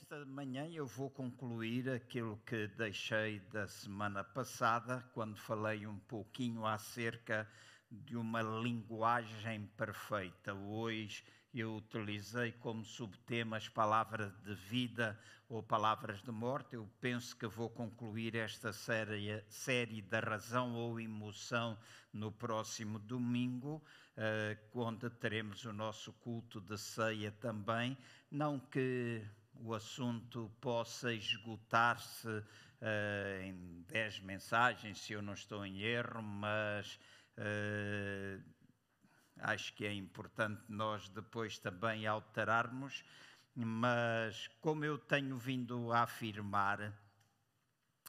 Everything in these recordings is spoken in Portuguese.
Esta manhã eu vou concluir aquilo que deixei da semana passada, quando falei um pouquinho acerca de uma linguagem perfeita. Hoje eu utilizei como subtema as palavras de vida ou palavras de morte. Eu penso que vou concluir esta série, série da razão ou emoção no próximo domingo, uh, onde teremos o nosso culto de ceia também. Não que o assunto possa esgotar-se uh, em dez mensagens, se eu não estou em erro, mas uh, acho que é importante nós depois também alterarmos. Mas, como eu tenho vindo a afirmar,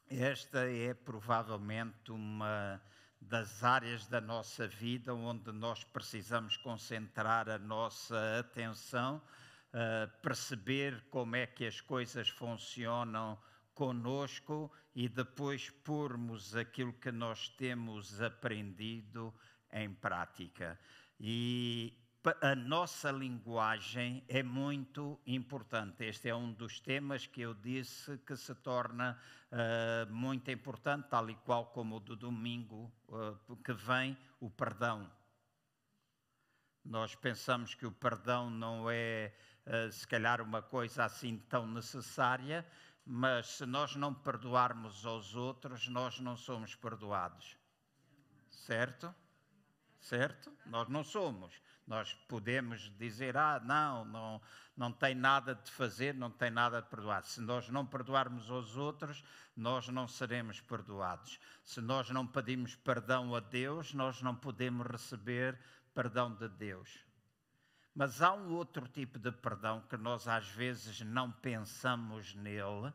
esta é provavelmente uma das áreas da nossa vida onde nós precisamos concentrar a nossa atenção uh, perceber como é que as coisas funcionam conosco e depois pormos aquilo que nós temos aprendido em prática. E a nossa linguagem é muito importante. Este é um dos temas que eu disse que se torna uh, muito importante, tal e qual como o do domingo uh, que vem, o perdão. Nós pensamos que o perdão não é se calhar uma coisa assim tão necessária, mas se nós não perdoarmos aos outros, nós não somos perdoados. Certo? Certo? Nós não somos. Nós podemos dizer, ah, não, não, não tem nada de fazer, não tem nada de perdoar. Se nós não perdoarmos aos outros, nós não seremos perdoados. Se nós não pedimos perdão a Deus, nós não podemos receber perdão de Deus. Mas há um outro tipo de perdão que nós às vezes não pensamos nele,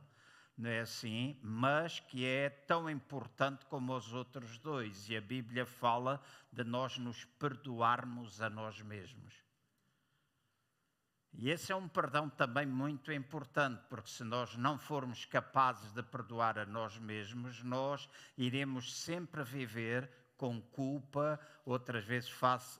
não é assim? Mas que é tão importante como os outros dois. E a Bíblia fala de nós nos perdoarmos a nós mesmos. E esse é um perdão também muito importante, porque se nós não formos capazes de perdoar a nós mesmos, nós iremos sempre viver com culpa, outras vezes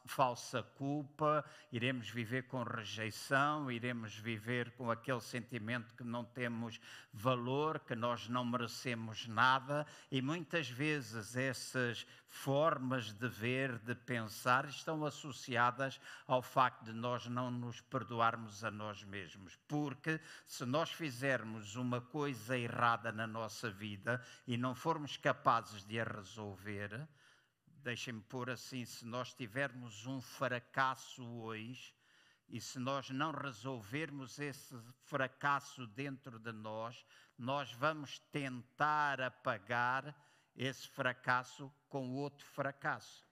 falsa culpa, iremos viver com rejeição, iremos viver com aquele sentimento que não temos valor, que nós não merecemos nada, e muitas vezes essas formas de ver, de pensar, estão associadas ao facto de nós não nos perdoarmos a nós mesmos. Porque se nós fizermos uma coisa errada na nossa vida e não formos capazes de a resolver, deixem-me pôr assim: se nós tivermos um fracasso hoje, e se nós não resolvermos esse fracasso dentro de nós, nós vamos tentar apagar esse fracasso com outro fracasso.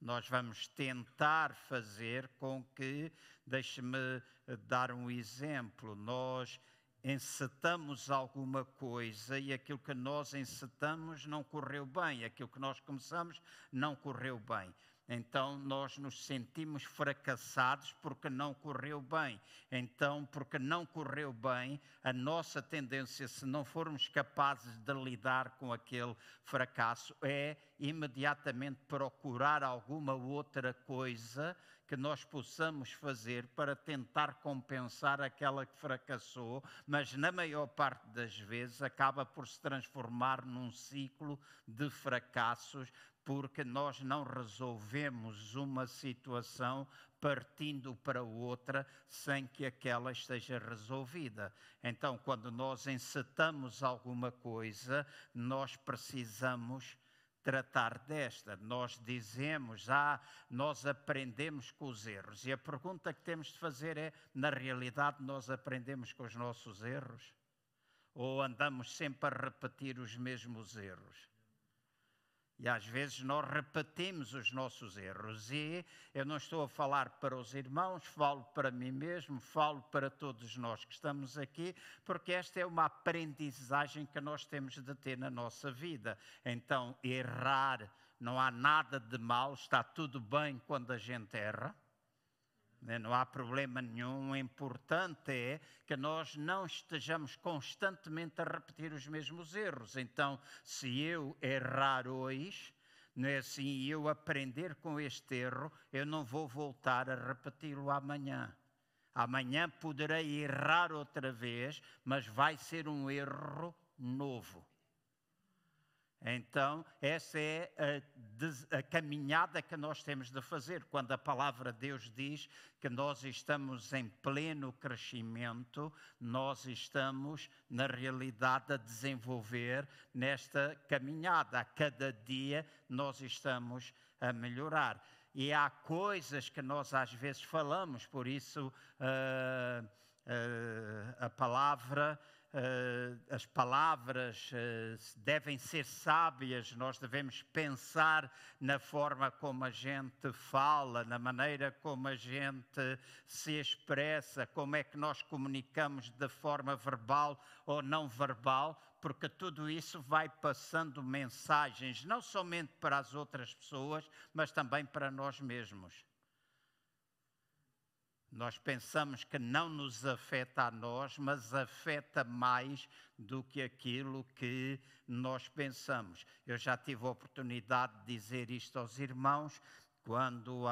Nós vamos tentar fazer com que, deixe-me dar um exemplo, nós encetamos alguma coisa e aquilo que nós encetamos não correu bem, aquilo que nós começamos não correu bem. Então nós nos sentimos fracassados porque não correu bem. Então, porque não correu bem, a nossa tendência, se não formos capazes de lidar com aquele fracasso, é imediatamente procurar alguma outra coisa que nós possamos fazer para tentar compensar aquela que fracassou, mas na maior parte das vezes acaba por se transformar num ciclo de fracassos, porque nós não resolvemos uma situação partindo para outra sem que aquela esteja resolvida. Então, quando nós encetamos alguma coisa, nós precisamos tratar desta. Nós dizemos, ah, nós aprendemos com os erros. E a pergunta que temos de fazer é: na realidade, nós aprendemos com os nossos erros? Ou andamos sempre a repetir os mesmos erros? E às vezes nós repetimos os nossos erros. E eu não estou a falar para os irmãos, falo para mim mesmo, falo para todos nós que estamos aqui, porque esta é uma aprendizagem que nós temos de ter na nossa vida. Então, errar, não há nada de mal, está tudo bem quando a gente erra. Né, não há problema nenhum. O importante é que nós não estejamos constantemente a repetir os mesmos erros. Então, se eu errar hoje, não é assim, e eu aprender com este erro, eu não vou voltar a repeti-lo amanhã. Amanhã poderei errar outra vez, mas vai ser um erro novo. Então, essa é a, a, caminhada que nós temos de fazer. Quando a palavra de Deus diz que nós estamos em pleno crescimento, nós estamos, na realidade, a desenvolver nesta caminhada. A cada dia nós estamos a melhorar. E há coisas que nós às vezes falamos, por isso uh, uh, a palavra uh, as palavras uh, devem ser sábias, nós devemos pensar na forma como a gente fala, na maneira como a gente se expressa, como é que nós comunicamos de forma verbal ou não verbal, porque tudo isso vai passando mensagens, não somente para as outras pessoas, mas também para nós mesmos. Nós pensamos que não nos afeta a nós, mas afeta mais do que aquilo que nós pensamos. Eu já tive a oportunidade de dizer isto aos irmãos, quando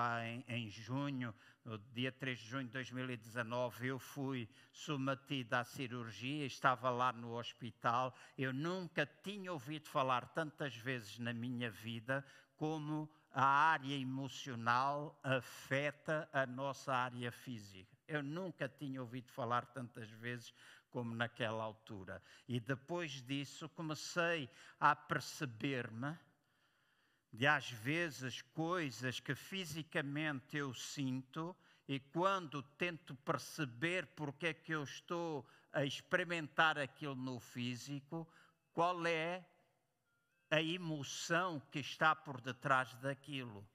em, junho, no dia 3 de junho de 2019, eu fui submetido à cirurgia, estava lá no hospital. Eu nunca tinha ouvido falar tantas vezes na minha vida como a área emocional afeta a nossa área física. Eu nunca tinha ouvido falar tantas vezes como naquela altura. E depois disso comecei a perceber-me de às vezes coisas que fisicamente eu sinto e quando tento perceber porque é que eu estou a experimentar aquilo no físico, qual é a emoção que está por detrás daquilo.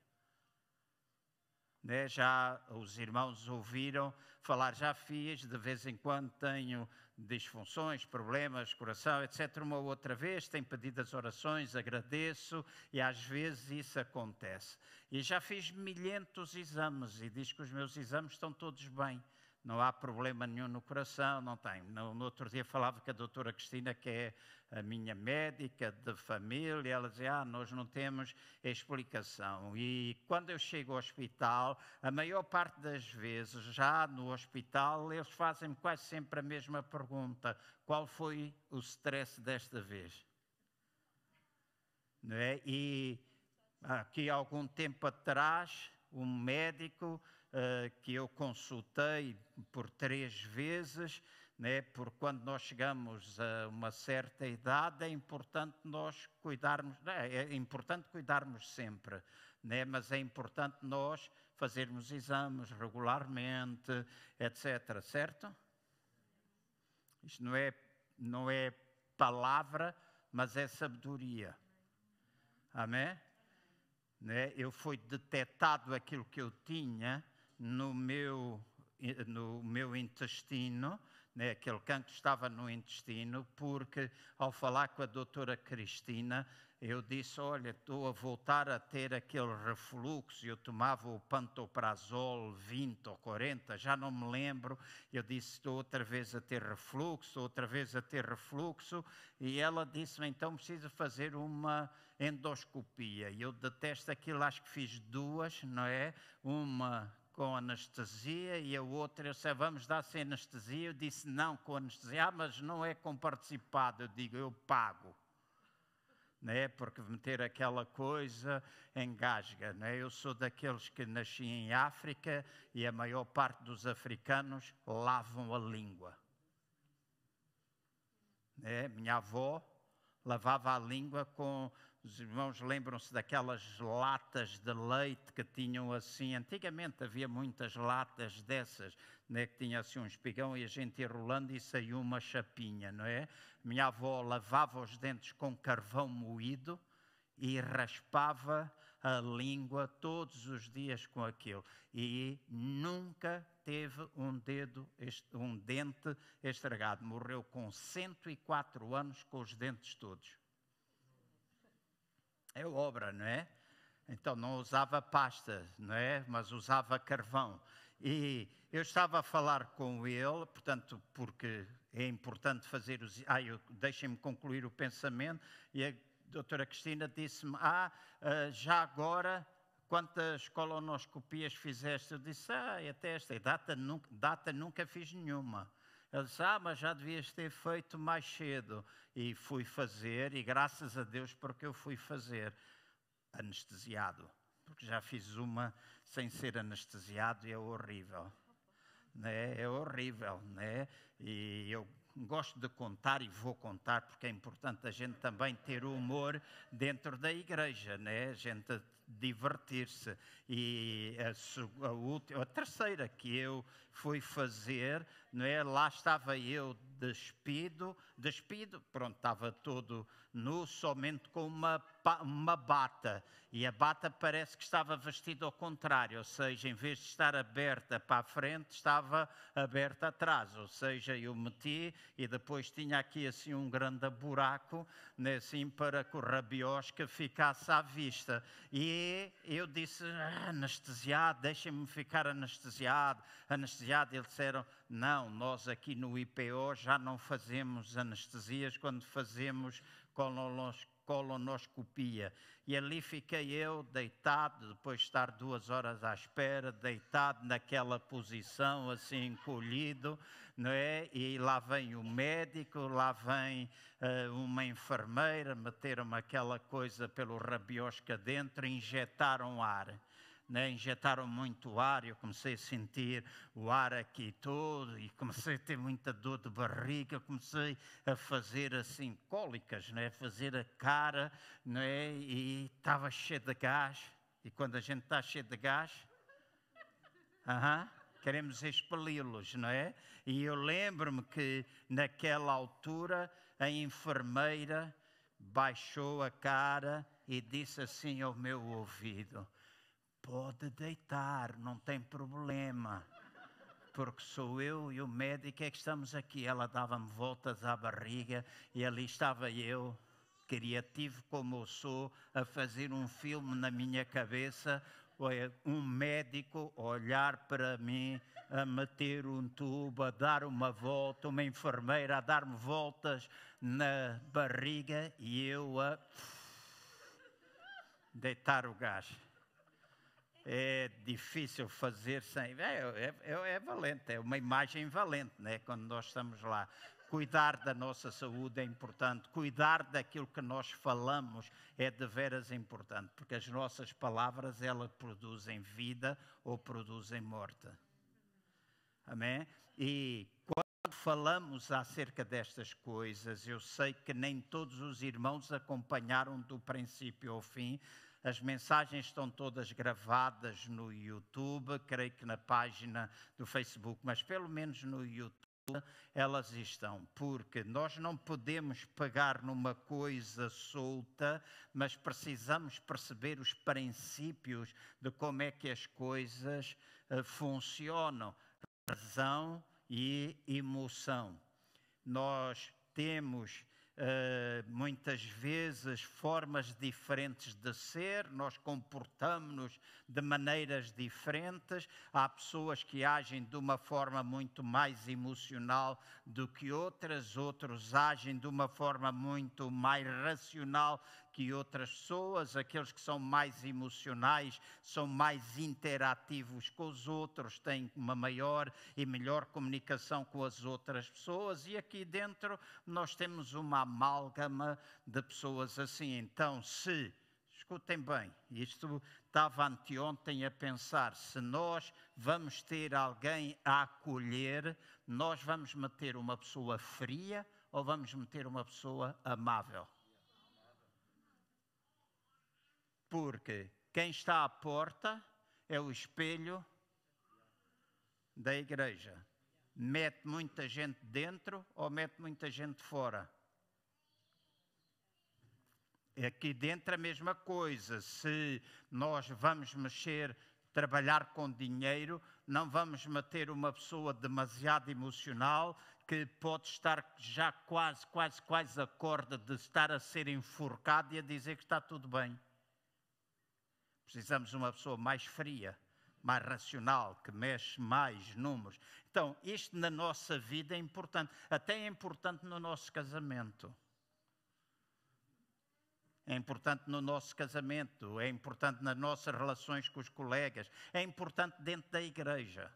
Né? Já os irmãos ouviram falar, já fiz, de vez em quando tenho disfunções, problemas, coração, etc. Uma outra vez, tenho pedido as orações, agradeço e às vezes isso acontece. E já fiz milhentos exames e diz que os meus exames estão todos bem não há problema nenhum no coração, não tem. No, no, outro dia falava com a doutora Cristina, que é a minha médica de família, ela dizia, ah, nós não temos explicação. E quando eu chego ao hospital, a maior parte das vezes, já no hospital, eles fazem quase sempre a mesma pergunta, qual foi o stress desta vez? Não é? E aqui algum tempo atrás, um médico que eu consultei por três vezes, né, por quando nós chegamos a uma certa idade, é importante nós cuidarmos, né, é importante cuidarmos sempre, né, mas é importante nós fazermos exames regularmente, etc. Certo? Isto não é, não é palavra, mas é sabedoria. Amém? Né? Eu fui detectado aquilo que eu tinha no meu, no meu intestino, né, aquele cancro estava no intestino, porque ao falar com a doutora Cristina, eu disse, olha, estou a voltar a ter aquele refluxo, eu tomava o pantoprazol 20 ou 40, já não me lembro, eu disse, estou outra vez a ter refluxo, outra vez a ter refluxo, e ela disse-me, então precisa fazer uma endoscopia, e eu detesto aquilo, acho que fiz duas, não é? Uma com anestesia e a outra, eu disse, vamos dar sem anestesia. Eu disse, não, com anestesia. Ah, mas não é com participado. Eu digo, eu pago. Né? Porque meter aquela coisa engasga. Né? Eu sou daqueles que nasci em África e a maior parte dos africanos lavam a língua. Né? Minha avó lavava a língua com os irmãos lembram-se daquelas latas de leite que tinham assim. Antigamente havia muitas latas dessas, né, que tinha assim um espigão e a gente ia rolando e saiu uma chapinha, não é? Minha avó lavava os dentes com carvão moído e raspava a língua todos os dias com aquilo. E nunca teve um dedo, um dente estragado. Morreu com 104 anos com os dentes todos é obra, não é? Então não usava pasta, não é? Mas usava carvão. E eu estava a falar com ele, portanto, porque é importante fazer os. Ah, deixem-me concluir o pensamento. E a doutora Cristina disse-me: Ah, ah já agora quantas colonoscopias fizeste? Eu disse, ah, até esta data nunca, data nunca fiz nenhuma. Ele disse, ah, mas já devias ter feito mais cedo. E fui fazer, e graças a Deus porque eu fui fazer anestesiado. Porque já fiz uma sem ser anestesiado e é horrível. Né? É horrível, né? E eu gosto de contar e vou contar porque é importante a gente também ter humor dentro da igreja, né? A gente divertir-se. E a, a, última, a terceira que eu fui fazer, não é? Lá estava eu despido, despido, pronto, estava todo nu, somente com uma, uma bata. E a bata parece que estava vestida ao contrário, ou seja, em vez de estar aberta para a frente, estava aberta atrás. Ou seja, eu meti e depois tinha aqui assim um grande buraco, né, assim, para que o rabiosca ficasse à vista. E eu disse, ah, anestesiado, deixem-me ficar anestesiado, anestesiado. Eles disseram, não, nós aqui no IPO já não fazemos anestesias quando fazemos colonoscopia. E ali fiquei eu deitado, depois de estar duas horas à espera, deitado naquela posição, assim encolhido, não é? E lá vem o médico, lá vem uh, uma enfermeira, meteram-me aquela coisa pelo rabiosca dentro, injetaram ar né, injetaram muito ar, eu comecei a sentir o ar aqui todo e comecei a ter muita dor de barriga, comecei a fazer assim cólicas, né, fazer a cara, né, e estava cheio de gás. E quando a gente está cheio de gás, uh -huh, queremos expeli-los, não é? E eu lembro-me que naquela altura a enfermeira baixou a cara e disse assim ao meu ouvido: Pode deitar, não tem problema. Porque sou eu e o médico é que estamos aqui. Ela dava-me voltas à barriga e ali estava eu, criativo como eu sou, a fazer um filme na minha cabeça. Um médico olhar para mim, a meter um tubo, a dar uma volta, uma enfermeira a dar-me voltas na barriga e eu a deitar o gás é difícil fazer sem. É, é, é, é, valente, é uma imagem valente, né? quando nós estamos lá. Cuidar da nossa saúde é importante, cuidar daquilo que nós falamos é de veras importante, porque as nossas palavras elas produzem vida ou produzem morte. Amém? E quando falamos acerca destas coisas, eu sei que nem todos os irmãos acompanharam do princípio ao fim, as mensagens estão todas gravadas no YouTube, creio que na página do Facebook, mas pelo menos no YouTube elas estão, porque nós não podemos pegar numa coisa solta, mas precisamos perceber os princípios de como é que as coisas uh, funcionam. Razão e emoção. Nós temos Uh, muitas vezes formas diferentes de ser, nós comportamos-nos de maneiras diferentes. Há pessoas que agem de uma forma muito mais emocional do que outras, outros agem de uma forma muito mais racional que outras pessoas, aqueles que são mais emocionais, são mais interativos com os outros, têm uma maior e melhor comunicação com as outras pessoas, e aqui dentro nós temos uma amálgama de pessoas assim. Então, se escutem bem, isto estava anteontem a pensar: se nós vamos ter alguém a acolher, nós vamos meter uma pessoa fria ou vamos meter uma pessoa amável? Porque quem está à porta é o espelho da igreja. Mete muita gente dentro ou mete muita gente fora? Aqui dentro a mesma coisa. Se nós vamos mexer, trabalhar com dinheiro, não vamos meter uma pessoa demasiado emocional que pode estar já quase, quase, quase a corda de estar a ser enforcado e a dizer que está tudo bem. Precisamos de uma pessoa mais fria, mais racional, que mexe mais números. Então, isto na nossa vida é importante. Até é importante no nosso casamento. é importante no nosso casamento, é importante nas nossas relações com os colegas, é importante dentro da igreja.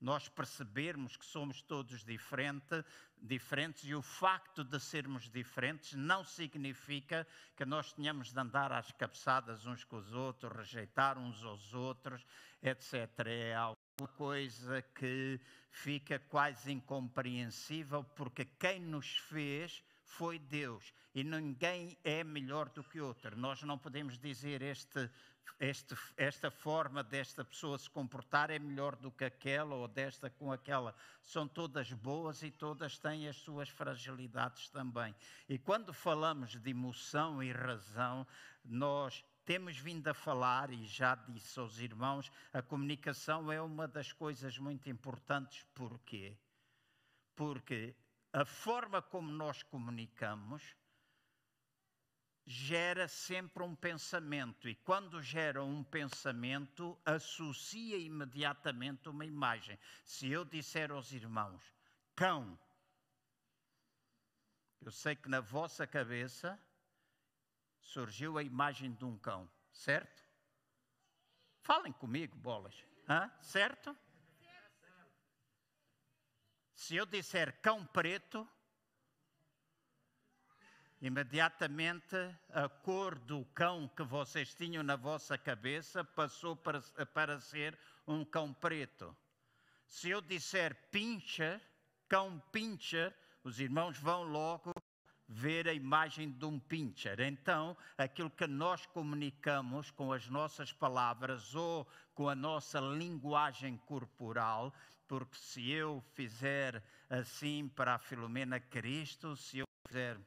Nós percebermos que somos todos diferente, diferentes e o facto de sermos diferentes não significa que nós tenhamos de andar às cabeçadas uns com os outros, rejeitar uns aos outros, etc. É alguma coisa que fica quase incompreensível porque quem nos fez foi Deus e ninguém é melhor do que outro. Nós não podemos dizer este, este, esta forma desta pessoa se comportar é melhor do que aquela ou desta com aquela. São todas boas e todas têm as suas fragilidades também. E quando falamos de emoção e razão, nós temos vindo a falar, e já disse aos irmãos, a comunicação é uma das coisas muito importantes. Porquê? Porque a forma como nós comunicamos gera sempre um pensamento, e quando gera um pensamento, associa imediatamente uma imagem. Se eu disser aos irmãos, cão, eu sei que na vossa cabeça surgiu a imagem de um cão, certo? Falem comigo, bolas, Hã? certo? Se eu disser cão preto, imediatamente a cor do cão que vocês tinham na vossa cabeça passou para, para ser um cão preto. Se eu disser pincher, cão pincher, os irmãos vão logo ver a imagem de um pincher. Então, aquilo que nós comunicamos com as nossas palavras ou com a nossa linguagem corporal porque se eu fizer assim para a Filomena Cristo, se eu fizer,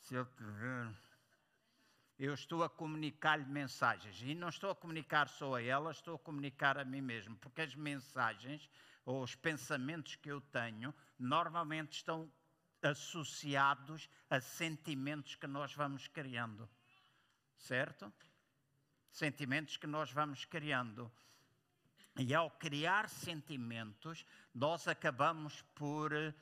se eu eu estou a comunicar-lhe mensagens e não estou a comunicar só a ela, estou a comunicar a mim mesmo, porque as mensagens ou os pensamentos que eu tenho normalmente estão associados a sentimentos que nós vamos criando, certo? Sentimentos que nós vamos criando. E ao criar sentimentos, nós acabamos por eh,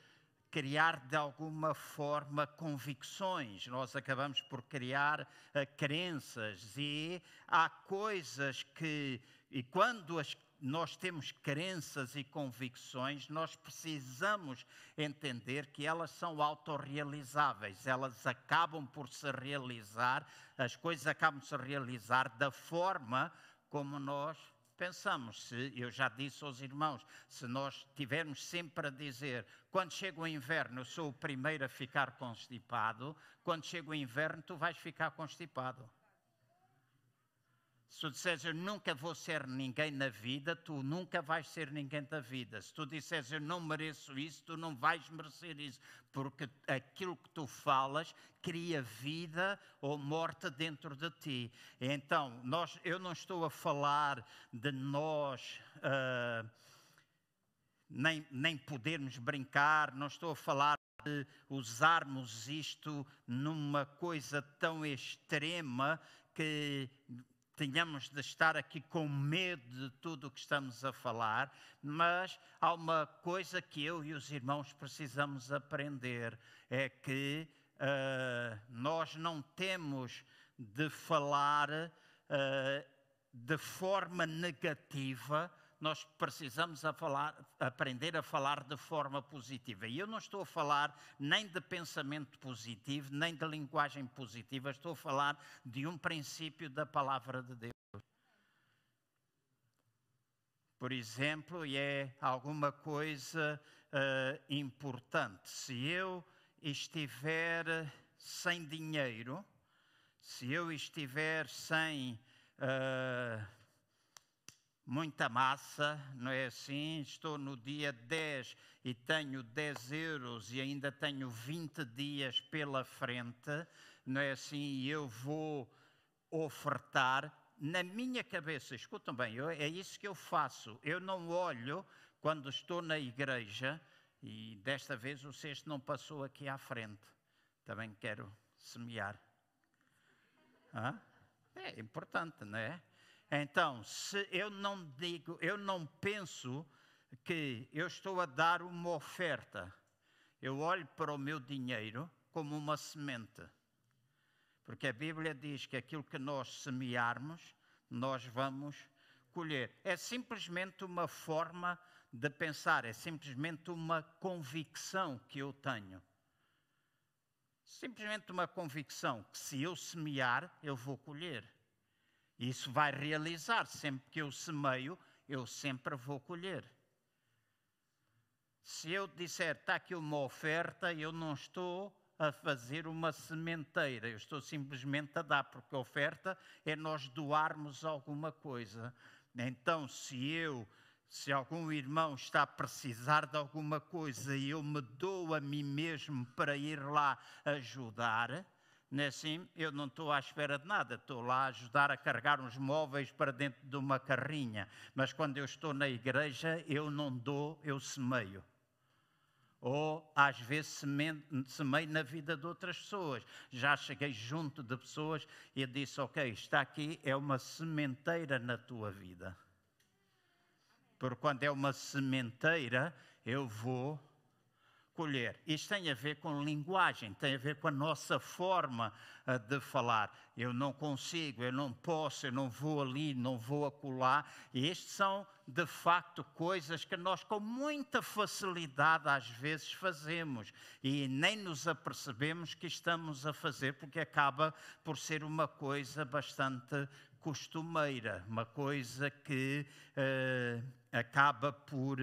criar de alguma forma convicções, nós acabamos por criar uh, crenças e há coisas que, e quando as, nós temos crenças e convicções, nós precisamos entender que elas são autorrealizáveis, elas acabam por se realizar, as coisas acabam por se realizar da forma como nós pensamos, se eu já disse aos irmãos, se nós tivermos sempre a dizer, quando chega o inverno eu sou o primeiro a ficar constipado, quando chega o inverno tu vais ficar constipado. Se tu disseres eu nunca vou ser ninguém na vida, tu nunca vais ser ninguém da vida. Se tu disseres eu não mereço isso, tu não vais merecer isso. Porque aquilo que tu falas cria vida ou morte dentro de ti. Então, nós, eu não estou a falar de nós. Uh, nem, nem podermos brincar, não estou a falar de usarmos isto numa coisa tão extrema que tenhamos de estar aqui com medo de tudo o que estamos a falar, mas há uma coisa que eu e os irmãos precisamos aprender: é que uh, nós não temos de falar uh, de forma negativa nós precisamos a falar, aprender a falar de forma positiva. E eu não estou a falar nem de pensamento positivo, nem de linguagem positiva, estou a falar de um princípio da palavra de Deus. Por exemplo, e é alguma coisa uh, importante. Se eu estiver sem dinheiro, se eu estiver sem. Uh, muita massa, não é assim? Estou no dia 10 e tenho 10 euros e ainda tenho 20 dias pela frente, não é assim? E eu vou ofertar. Na minha cabeça, escutam bem, eu, é isso que eu faço. Eu não olho quando estou na igreja, e desta vez o cesto não passou aqui à frente. Também quero semear. Hã? É importante, não é? Então, se eu não digo, eu não penso que eu estou a dar uma oferta, eu olho para o meu dinheiro como uma semente. Porque a Bíblia diz que aquilo que nós semearmos, nós vamos colher. É simplesmente uma forma de pensar, é simplesmente uma convicção que eu tenho. Simplesmente uma convicção que se eu semear, eu vou colher. Isso vai realizar. Sempre que eu semeio, eu sempre vou colher. Se eu disser, está aqui uma oferta, eu não estou a fazer uma sementeira, eu estou simplesmente a dar, porque a oferta é nós doarmos alguma coisa. Então, se eu, se algum irmão está a precisar de alguma coisa e eu me dou a mim mesmo para ir lá ajudar, não é assim? Eu não estou à espera de nada, estou lá a ajudar a carregar uns móveis para dentro de uma carrinha. Mas quando eu estou na igreja, eu não dou, eu semeio ou às vezes semeio na vida de outras pessoas. Já cheguei junto de pessoas e disse: Ok, está aqui, é uma sementeira na tua vida. Porque quando é uma sementeira, eu vou colher. Isto tem a ver com linguagem, tem a ver com a nossa forma uh, de falar. Eu não consigo, eu não posso, eu não vou ali, não vou acolá. E estes são, de facto, coisas que nós com muita facilidade às vezes fazemos e nem nos apercebemos que estamos a fazer, porque acaba por ser uma coisa bastante costumeira, uma coisa que uh, acaba por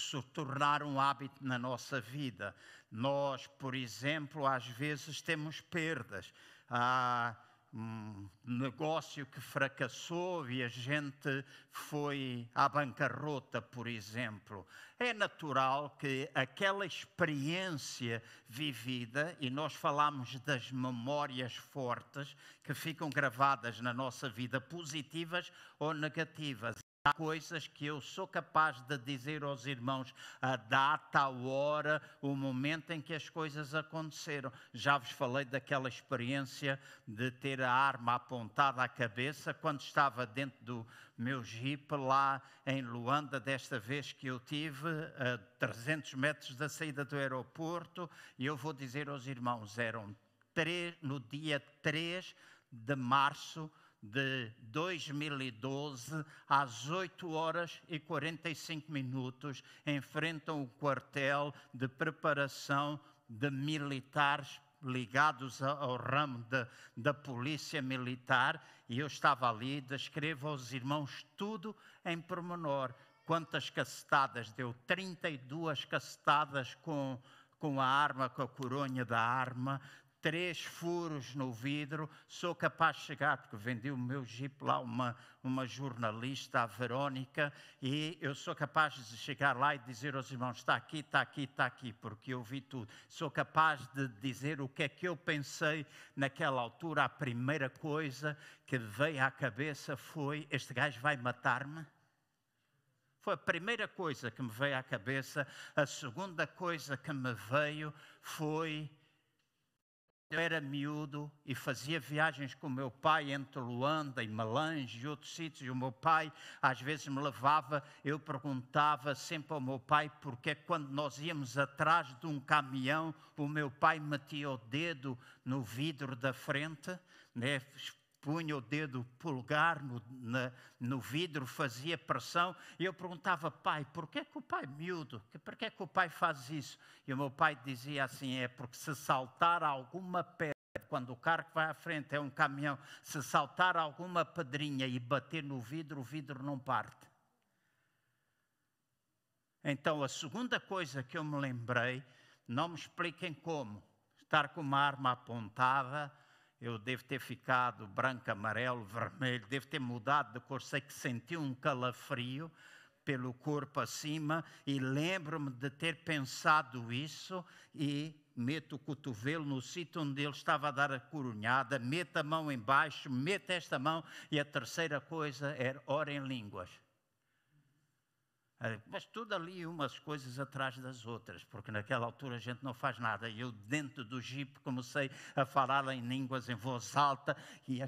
se tornar um hábito na nossa vida. Nós, por exemplo, às vezes temos perdas. Há um negócio que fracassou e a gente foi à bancarrota, por exemplo. É natural que aquela experiência vivida, e nós falamos das memórias fortes que ficam gravadas na nossa vida, positivas ou negativas, Há coisas que eu sou capaz de dizer aos irmãos a data, a hora, o momento em que as coisas aconteceram. Já vos falei daquela experiência de ter a arma apontada à cabeça quando estava dentro do meu jeep lá em Luanda, desta vez que eu tive a 300 metros da saída do aeroporto. E eu vou dizer aos irmãos: eram três, no dia 3 de março de 2012, às 8 horas e 45 minutos, enfrentam o quartel de preparação de militares ligados ao ramo de, da polícia militar, e eu estava ali, descrevo aos irmãos tudo em pormenor. Quantas cacetadas deu? 32 cacetadas com, com a arma, com a coronha da arma, três furos no vidro, sou capaz de chegar, porque vendi o meu jeep lá, uma, uma jornalista, a Verónica, e eu sou capaz de chegar lá e dizer aos irmãos: está aqui, está aqui, está aqui, porque eu vi tudo. Sou capaz de dizer o que é que eu pensei naquela altura. A primeira coisa que veio à cabeça foi: este gajo vai matar-me? Foi a primeira coisa que me veio à cabeça. A segunda coisa que me veio foi eu era miúdo e fazia viagens com meu pai entre Luanda e Malange e outros sítios, e o meu pai às vezes me levava, eu perguntava sempre ao meu pai porque quando nós íamos atrás de um caminhão, o meu pai metia o dedo no vidro da frente, né? Punha o dedo pulgar no, na, no vidro, fazia pressão, e eu perguntava, pai, por que, o pai miúdo, por que, que o pai faz isso? E o meu pai dizia assim, é porque se saltar alguma pedra, quando o carro que vai à frente é um caminhão, se saltar alguma pedrinha e bater no vidro, o vidro não parte. Então, a segunda coisa que eu me lembrei, não me expliquem como, estar com uma arma apontada, eu devo ter ficado branco, amarelo, vermelho, devo ter mudado de cor, sei que senti um calafrio pelo corpo acima e lembro-me de ter pensado isso e meto o cotovelo no sítio onde ele estava a dar a coronhada, meto a mão embaixo, meto esta mão e a terceira coisa era ora em línguas. É, mas tudo ali umas coisas atrás das outras, porque naquela altura a gente não faz nada. E eu, dentro do jipe, comecei a falar em línguas em voz alta, e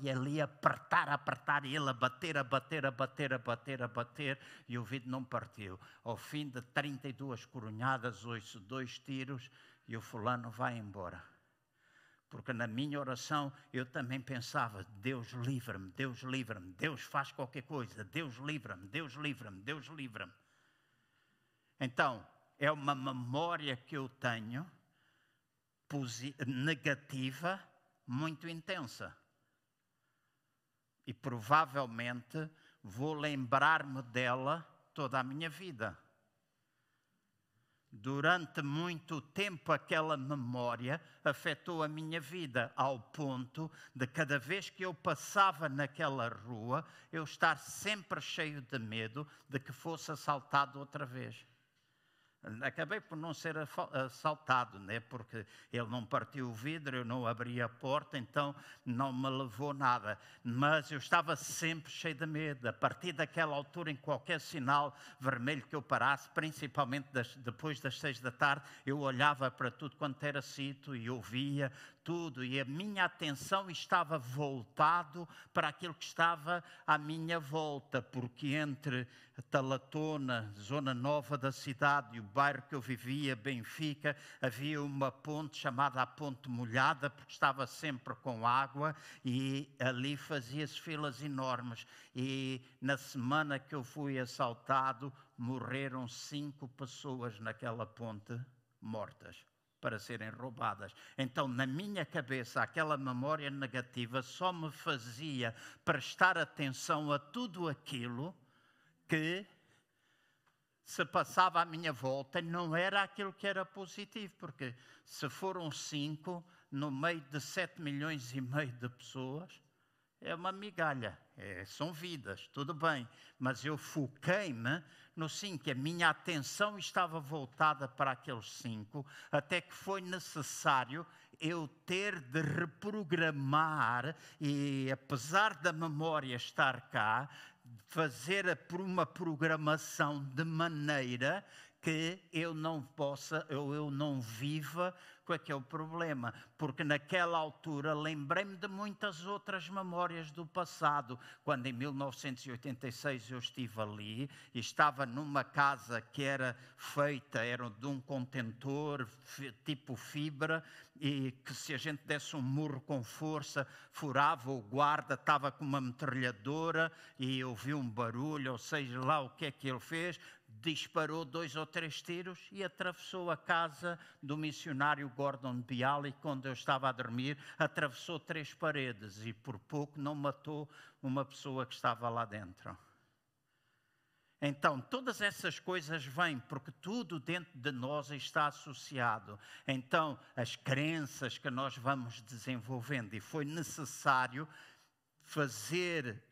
e ali apertar, apertar, e ele a bater, a bater, a bater, a bater, a bater, e o vidro não partiu. Ao fim de 32 coronhadas, ouço dois tiros, e o fulano vai embora. Porque na minha oração eu também pensava: Deus livra-me, Deus livra-me, Deus faz qualquer coisa, Deus livra-me, Deus livra-me, Deus livra-me. Então, é uma memória que eu tenho negativa muito intensa. E provavelmente vou lembrar-me dela toda a minha vida. Durante muito tempo, aquela memória afetou a minha vida, ao ponto de cada vez que eu passava naquela rua, eu estar sempre cheio de medo de que fosse assaltado outra vez. Acabei por não ser assaltado, né? porque ele não partiu o vidro, eu não abri a porta, então não me levou nada. Mas eu estava sempre cheio de medo. A partir daquela altura, em qualquer sinal vermelho que eu parasse, principalmente das, depois das seis da tarde, eu olhava para tudo quanto era sítio e ouvia tudo, e a minha atenção estava voltado para aquilo que estava à minha volta, porque entre Talatona, zona nova da cidade, e o bairro que eu vivia, Benfica, havia uma ponte chamada a Ponte Molhada, porque estava sempre com água, e ali fazia-se filas enormes. E na semana que eu fui assaltado, morreram cinco pessoas naquela ponte mortas para serem roubadas. Então, na minha cabeça, aquela memória negativa só me fazia prestar atenção a tudo aquilo que se passava à minha volta, não era aquilo que era positivo, porque se foram cinco no meio de sete milhões e meio de pessoas, é uma migalha, é, são vidas, tudo bem, mas eu foquei-me no cinco, a minha atenção estava voltada para aqueles cinco, até que foi necessário eu ter de reprogramar e, apesar da memória estar cá, fazer uma programação de maneira que eu não possa, ou eu não viva com aquele problema, porque naquela altura lembrei-me de muitas outras memórias do passado, quando em 1986 eu estive ali e estava numa casa que era feita, era de um contentor tipo fibra, e que se a gente desse um murro com força, furava o guarda, estava com uma metralhadora e ouviu um barulho, ou seja lá o que é que ele fez, disparou dois ou três tiros e atravessou a casa do missionário Gordon Bialy quando eu estava a dormir, atravessou três paredes e por pouco não matou uma pessoa que estava lá dentro. Então, todas essas coisas vêm porque tudo dentro de nós está associado. Então, as crenças que nós vamos desenvolvendo, e foi necessário fazer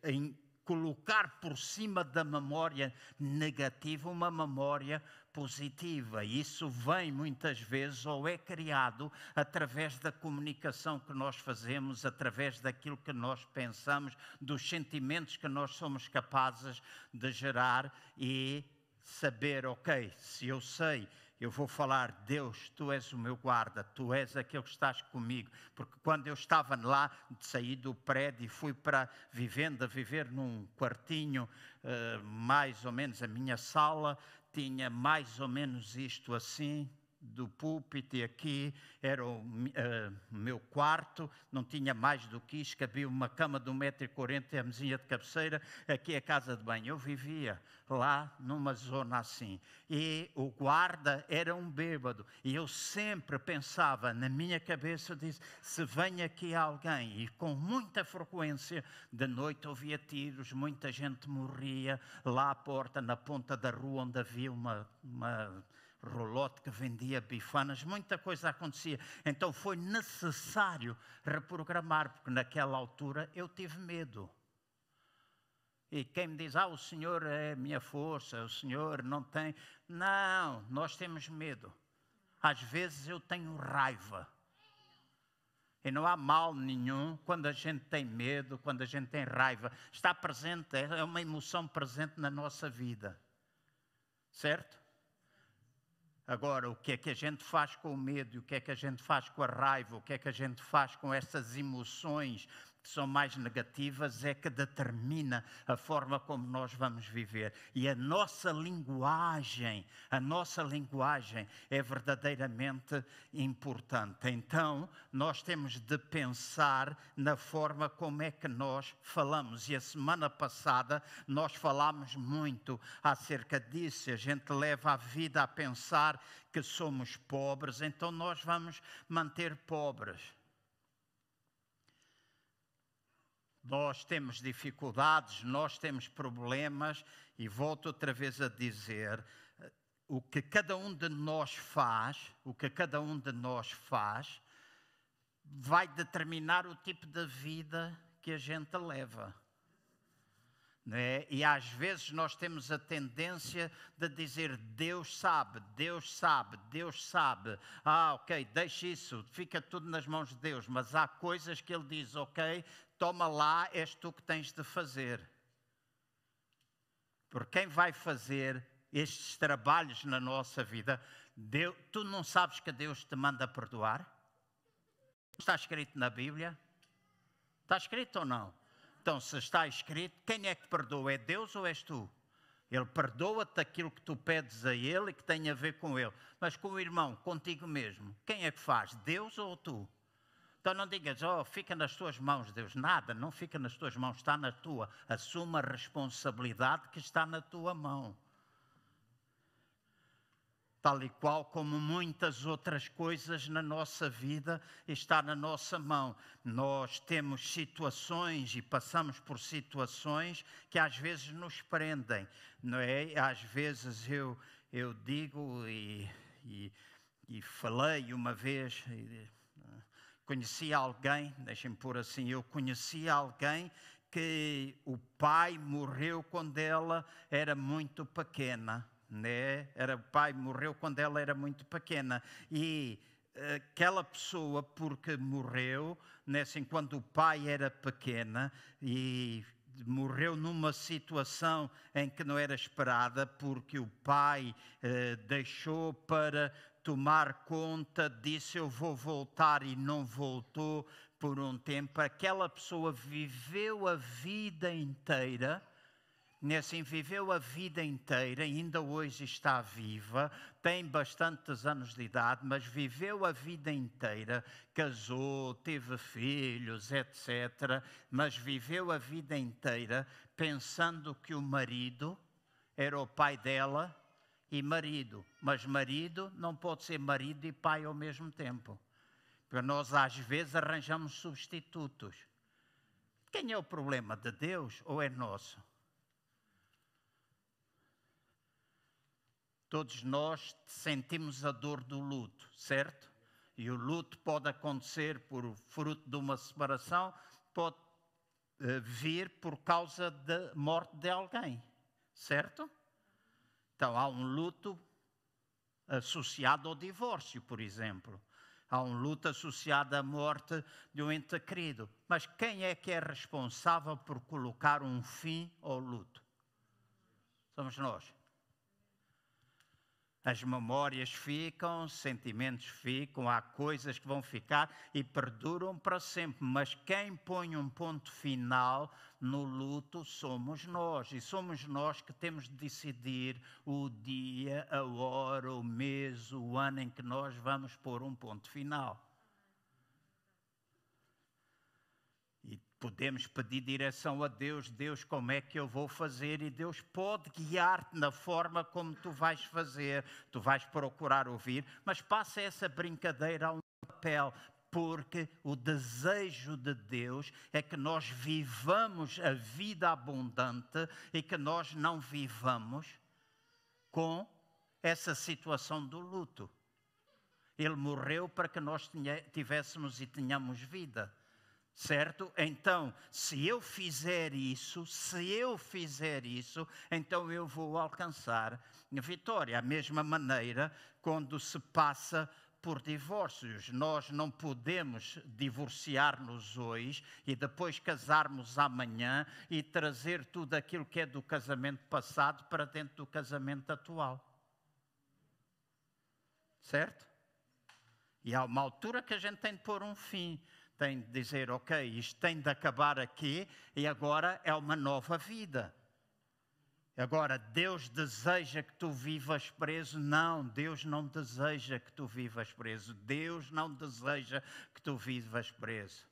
colocar por cima da memória negativa uma memória positiva. Isso vem muitas vezes ou é criado através da comunicação que nós fazemos, através daquilo que nós pensamos, dos sentimentos que nós somos capazes de gerar e saber, ok, se eu sei eu vou falar, Deus, tu és o meu guarda, tu és aquele que estás comigo. Porque quando eu estava lá, saí do prédio e fui para a vivenda, viver num quartinho, uh, mais ou menos a minha sala, tinha mais ou menos isto assim, do púlpito e aqui era o uh, meu quarto, não tinha mais do que isto, cabia uma cama de 1,40m e a mesinha de cabeceira, aqui a casa de banho. Eu vivia lá numa zona assim. E o guarda era um bêbado. E eu sempre pensava na minha cabeça, disse, se vem aqui alguém, e com muita frequência, de noite ouvia tiros, muita gente morria lá à porta, na ponta da rua onde havia uma, uma rolote que vendia bifanas, muita coisa acontecia. Então foi necessário reprogramar, porque naquela altura eu tive medo. E quem me diz, ah, o Senhor é minha força, o Senhor não tem. Não, nós temos medo. Às vezes eu tenho raiva. E não há mal nenhum quando a gente tem medo, quando a gente tem raiva. Está presente, é uma emoção presente na nossa vida. Certo? Agora, o que é que a gente faz com o medo, o que é que a gente faz com a raiva, o que é que a gente faz com essas emoções que são mais negativas é que determina a forma como nós vamos viver. E a nossa linguagem, a nossa linguagem é verdadeiramente importante. Então, nós temos de pensar na forma como é que nós falamos. E a semana passada nós falámos muito acerca disso. A gente leva a vida a pensar que somos pobres, então nós vamos manter pobres. Nós temos dificuldades, nós temos problemas, e volto outra vez a dizer: o que cada um de nós faz, o que cada um de nós faz, vai determinar o tipo de vida que a gente leva. É? E às vezes nós temos a tendência de dizer Deus sabe, Deus sabe, Deus sabe. Ah, ok, deixa isso, fica tudo nas mãos de Deus. Mas há coisas que Ele diz, ok, toma lá, és tu que tens de fazer. Porque quem vai fazer estes trabalhos na nossa vida, Deus, tu não sabes que Deus te manda perdoar? Está escrito na Bíblia? Está escrito ou não? Então, se está escrito, quem é que perdoa? É Deus ou és tu? Ele perdoa-te aquilo que tu pedes a Ele e que tem a ver com Ele. Mas com o irmão, contigo mesmo, quem é que faz? Deus ou tu? Então não digas, oh, fica nas tuas mãos, Deus. Nada, não fica nas tuas mãos, está na tua. Assuma a responsabilidade que está na tua mão tal e qual como muitas outras coisas na nossa vida está na nossa mão. Nós temos situações e passamos por situações que às vezes nos prendem, não é? Às vezes eu, eu digo e, e, e falei uma vez, conheci alguém, deixem-me pôr assim, eu conheci alguém que o pai morreu quando ela era muito pequena né? Era o pai morreu quando ela era muito pequena e aquela pessoa porque morreu, né, assim, quando o pai era pequena e morreu numa situação em que não era esperada, porque o pai eh, deixou para tomar conta, disse eu vou voltar e não voltou por um tempo. Aquela pessoa viveu a vida inteira assim viveu a vida inteira, ainda hoje está viva, tem bastantes anos de idade, mas viveu a vida inteira, casou, teve filhos, etc. Mas viveu a vida inteira pensando que o marido era o pai dela e marido. Mas marido não pode ser marido e pai ao mesmo tempo. Porque nós às vezes arranjamos substitutos. Quem é o problema? De Deus ou é nosso? Todos nós sentimos a dor do luto, certo? E o luto pode acontecer por fruto de uma separação, pode uh, vir por causa da morte de alguém, certo? Então há um luto associado ao divórcio, por exemplo. Há um luto associado à morte de um ente querido. Mas quem é que é responsável por colocar um fim ao luto? Somos nós. As memórias ficam, sentimentos ficam, há coisas que vão ficar e perduram para sempre. Mas quem põe um ponto final no luto somos nós. E somos nós que temos de decidir o dia, a hora, o mês, o ano em que nós vamos pôr um ponto final. Podemos pedir direção a Deus, Deus, como é que eu vou fazer? E Deus pode guiar-te na forma como tu vais fazer. Tu vais procurar ouvir, mas passa essa brincadeira a um papel, porque o desejo de Deus é que nós vivamos a vida abundante e que nós não vivamos com essa situação do luto. Ele morreu para que nós tivéssemos e tenhamos vida certo? Então, se eu fizer isso, se eu fizer isso, então eu vou alcançar vitória. A mesma maneira, quando se passa por divórcios, nós não podemos divorciar-nos hoje e depois casarmos amanhã e trazer tudo aquilo que é do casamento passado para dentro do casamento atual. Certo? E há uma altura que a gente tem de pôr um fim tem de dizer, ok, isto tem de acabar aqui e agora é uma nova vida. Agora, Deus deseja que tu vivas preso? Não, Deus não deseja que tu vivas preso. Deus não deseja que tu vivas preso.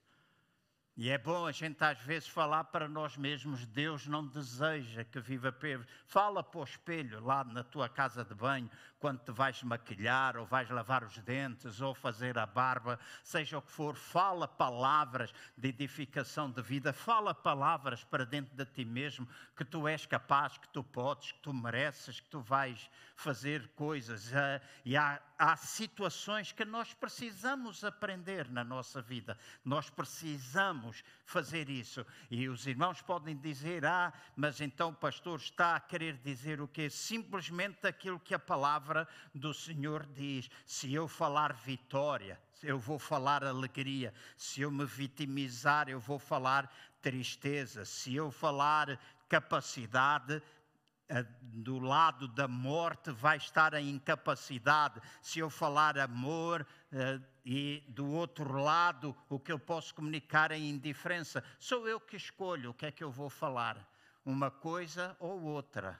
E é bom a gente às vezes falar para nós mesmos: Deus não deseja que viva preso. Fala para o espelho lá na tua casa de banho, quando te vais maquilhar, ou vais lavar os dentes, ou fazer a barba, seja o que for. Fala palavras de edificação de vida, fala palavras para dentro de ti mesmo que tu és capaz, que tu podes, que tu mereces, que tu vais fazer coisas. Ah, e há, há situações que nós precisamos aprender na nossa vida, nós precisamos fazer isso. E os irmãos podem dizer: Ah, mas então o pastor está a querer dizer o quê? Simplesmente aquilo que a palavra do Senhor diz. Se eu falar vitória, eu vou falar alegria. Se eu me vitimizar, eu vou falar tristeza. Se eu falar capacidade, do lado da morte vai estar a incapacidade. Se eu falar amor, eh, e do outro lado o que eu posso comunicar é indiferença. Sou eu que escolho o que é que eu vou falar, uma coisa ou outra.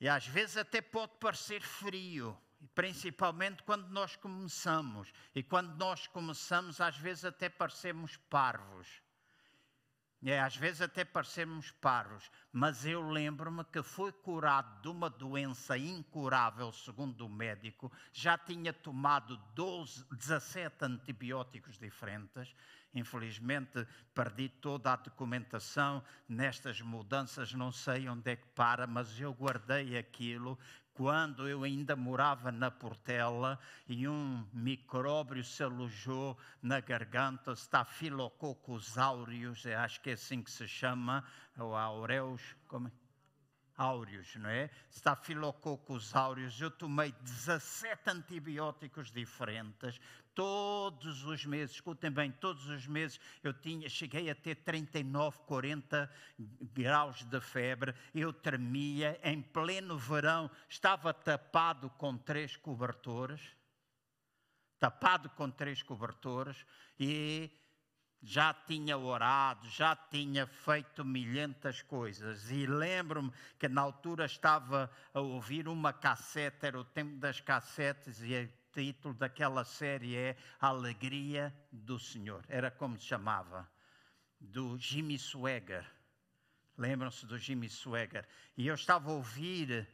E às vezes até pode parecer frio, principalmente quando nós começamos. E quando nós começamos, às vezes até parecemos parvos. É, às vezes até parecemos parvos, mas eu lembro-me que fui curado de uma doença incurável, segundo o médico, já tinha tomado 12, 17 antibióticos diferentes. Infelizmente, perdi toda a documentação nestas mudanças, não sei onde é que para, mas eu guardei aquilo quando eu ainda morava na Portela e um micróbio se alojou na garganta, Staphylococcus aureus, acho que é assim que se chama, ou aureus, como é? Áureos, não é? Staphylococcus aureus. Eu tomei 17 antibióticos diferentes, todos os meses, escutem bem, todos os meses eu tinha, cheguei a ter 39, 40 graus de febre, eu tremia, em pleno verão. Estava tapado com três cobertores, tapado com três cobertores. E já tinha orado, já tinha feito milhentas coisas. E lembro-me que na altura estava a ouvir uma cassete, era o tempo das cassetes, e o título daquela série é Alegria do Senhor. Era como se chamava, do Jimmy Swagger. Lembram-se do Jimmy Swagger? E eu estava a ouvir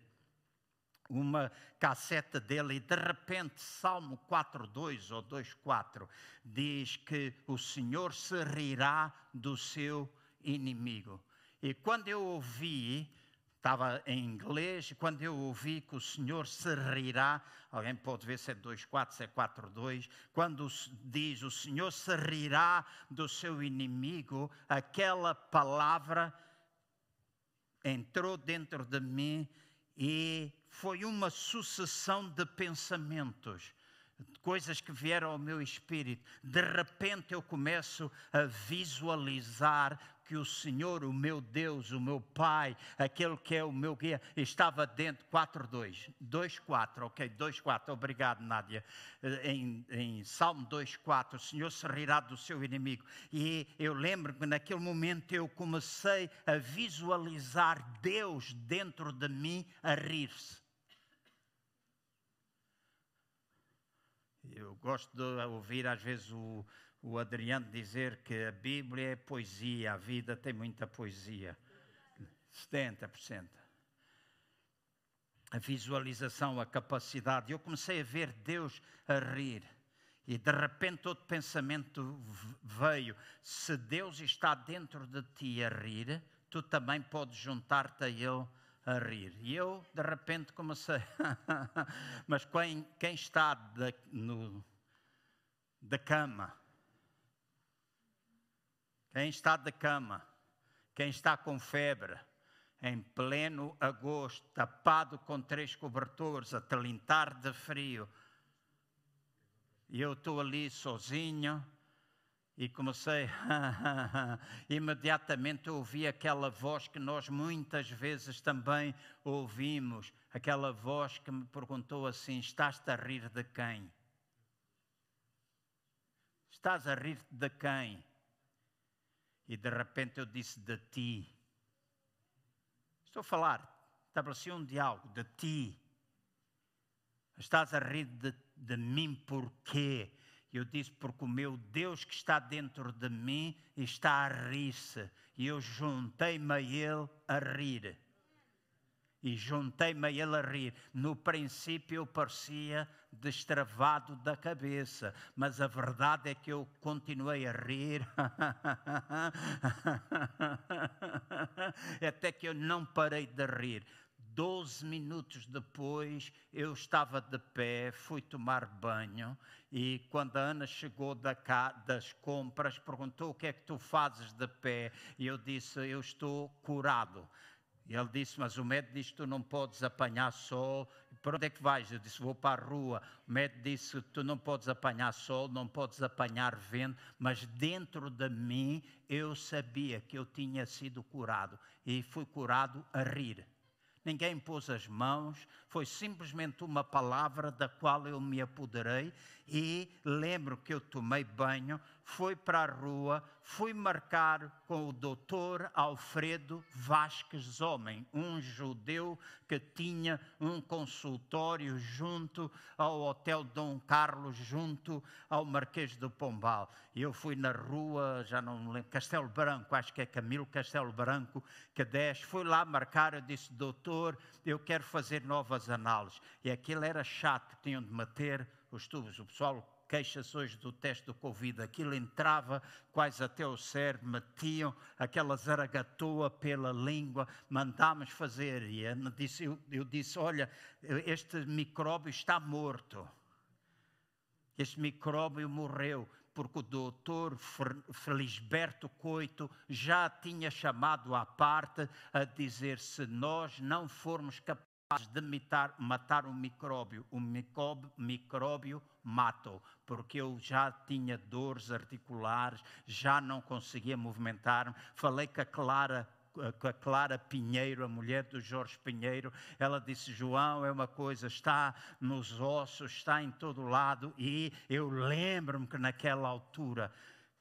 uma cassete dele e de repente Salmo 4.2 ou 2.4 diz que o Senhor se rirá do seu inimigo. E quando eu ouvi, estava em inglês, quando eu ouvi que o Senhor se rirá, alguém pode ver se é 2.4, se é 4.2, quando diz o Senhor se rirá do seu inimigo, aquela palavra entrou dentro de mim e foi uma sucessão de pensamentos, coisas que vieram ao meu espírito. De repente eu começo a visualizar que o Senhor, o meu Deus, o meu Pai, aquele que é o meu guia, estava dentro, 4.2, 2.4, ok, 2.4, obrigado Nádia, em, em Salmo 2.4, o Senhor se rirá do seu inimigo, e eu lembro que naquele momento eu comecei a visualizar Deus dentro de mim a rir-se. Eu gosto de ouvir às vezes o, o Adriano dizer que a Bíblia é poesia, a vida tem muita poesia. 70%. A visualização, a capacidade. Eu comecei a ver Deus a rir. E de repente outro pensamento veio: se Deus está dentro de ti a rir, tu também podes juntar-te a Ele a rir. E eu, de repente, comecei. Mas quem, quem está da, no, da cama quem está de cama, quem está com febre, em pleno agosto, tapado com três cobertores, a talintar de frio, e eu estou ali sozinho, e comecei, imediatamente ouvi aquela voz que nós muitas vezes também ouvimos, aquela voz que me perguntou assim: Estás-te a rir de quem? Estás a rir de quem? E de repente eu disse de ti. Estou a falar, estabeleci um diálogo de ti. Estás a rir de, de mim porquê? Eu disse, porque o meu Deus que está dentro de mim está a rir-se. E eu juntei-me a Ele a rir. E juntei-me a Ele a rir. No princípio eu parecia destravado da cabeça, mas a verdade é que eu continuei a rir. Até que eu não parei de rir. Doze minutos depois, eu estava de pé, fui tomar banho e quando a Ana chegou da das compras, perguntou o que é que tu fazes de pé e eu disse, eu estou curado. E ele disse, mas o médico disse tu não podes apanhar sol. Para onde é que vais? Eu disse, vou para a rua. O médico disse, tu não podes apanhar sol, não podes apanhar vento. Mas dentro de mim, eu sabia que eu tinha sido curado. E fui curado a rir ninguém pôs as mãos, foi simplesmente uma palavra da qual eu me apoderei e lembro que eu tomei banho, fui para a rua, fui marcar com o doutor Alfredo Vasques Homem, um judeu que tinha um consultório junto ao Hotel Dom Carlos, junto ao Marquês do Pombal. Eu fui na rua, já não me lembro, Castelo Branco, acho que é Camilo Castelo Branco, que desce, fui lá marcar, eu disse, doutor, eu quero fazer novas análises. E aquilo era chato, tinham de meter os tubos. O pessoal queixa-se hoje do teste do Covid. Aquilo entrava quase até o cérebro, metiam aquela zaragatoa pela língua, mandámos fazer. E eu disse, eu, eu disse: Olha, este micróbio está morto. Este micróbio morreu porque o doutor Felisberto Coito já tinha chamado à parte a dizer: se nós não formos capazes de matar, matar um micróbio, o micróbio, micróbio mata-o, porque eu já tinha dores articulares, já não conseguia movimentar-me. Falei com a Clara com a Clara Pinheiro, a mulher do Jorge Pinheiro, ela disse: João, é uma coisa, está nos ossos, está em todo lado, e eu lembro-me que naquela altura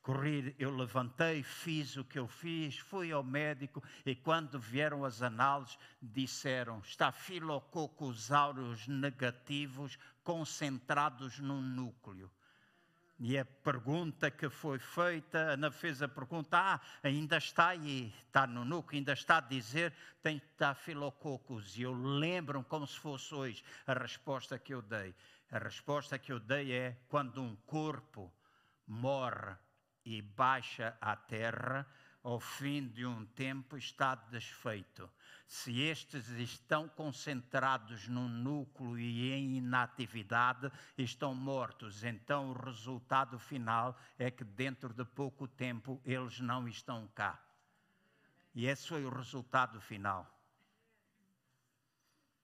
correr, eu levantei, fiz o que eu fiz, fui ao médico e quando vieram as análises disseram está filococcus aureus negativos concentrados num núcleo. E a pergunta que foi feita, Ana fez a pergunta, ah, ainda está aí, está no núcleo, ainda está a dizer, tem está filococcus. E eu lembro como se fosse hoje a resposta que eu dei. A resposta que eu dei é quando um corpo morre e baixa à terra, ao fim de um tempo está desfeito. Se estes estão concentrados no núcleo e em inatividade, estão mortos. Então o resultado final é que dentro de pouco tempo eles não estão cá. E esse foi o resultado final.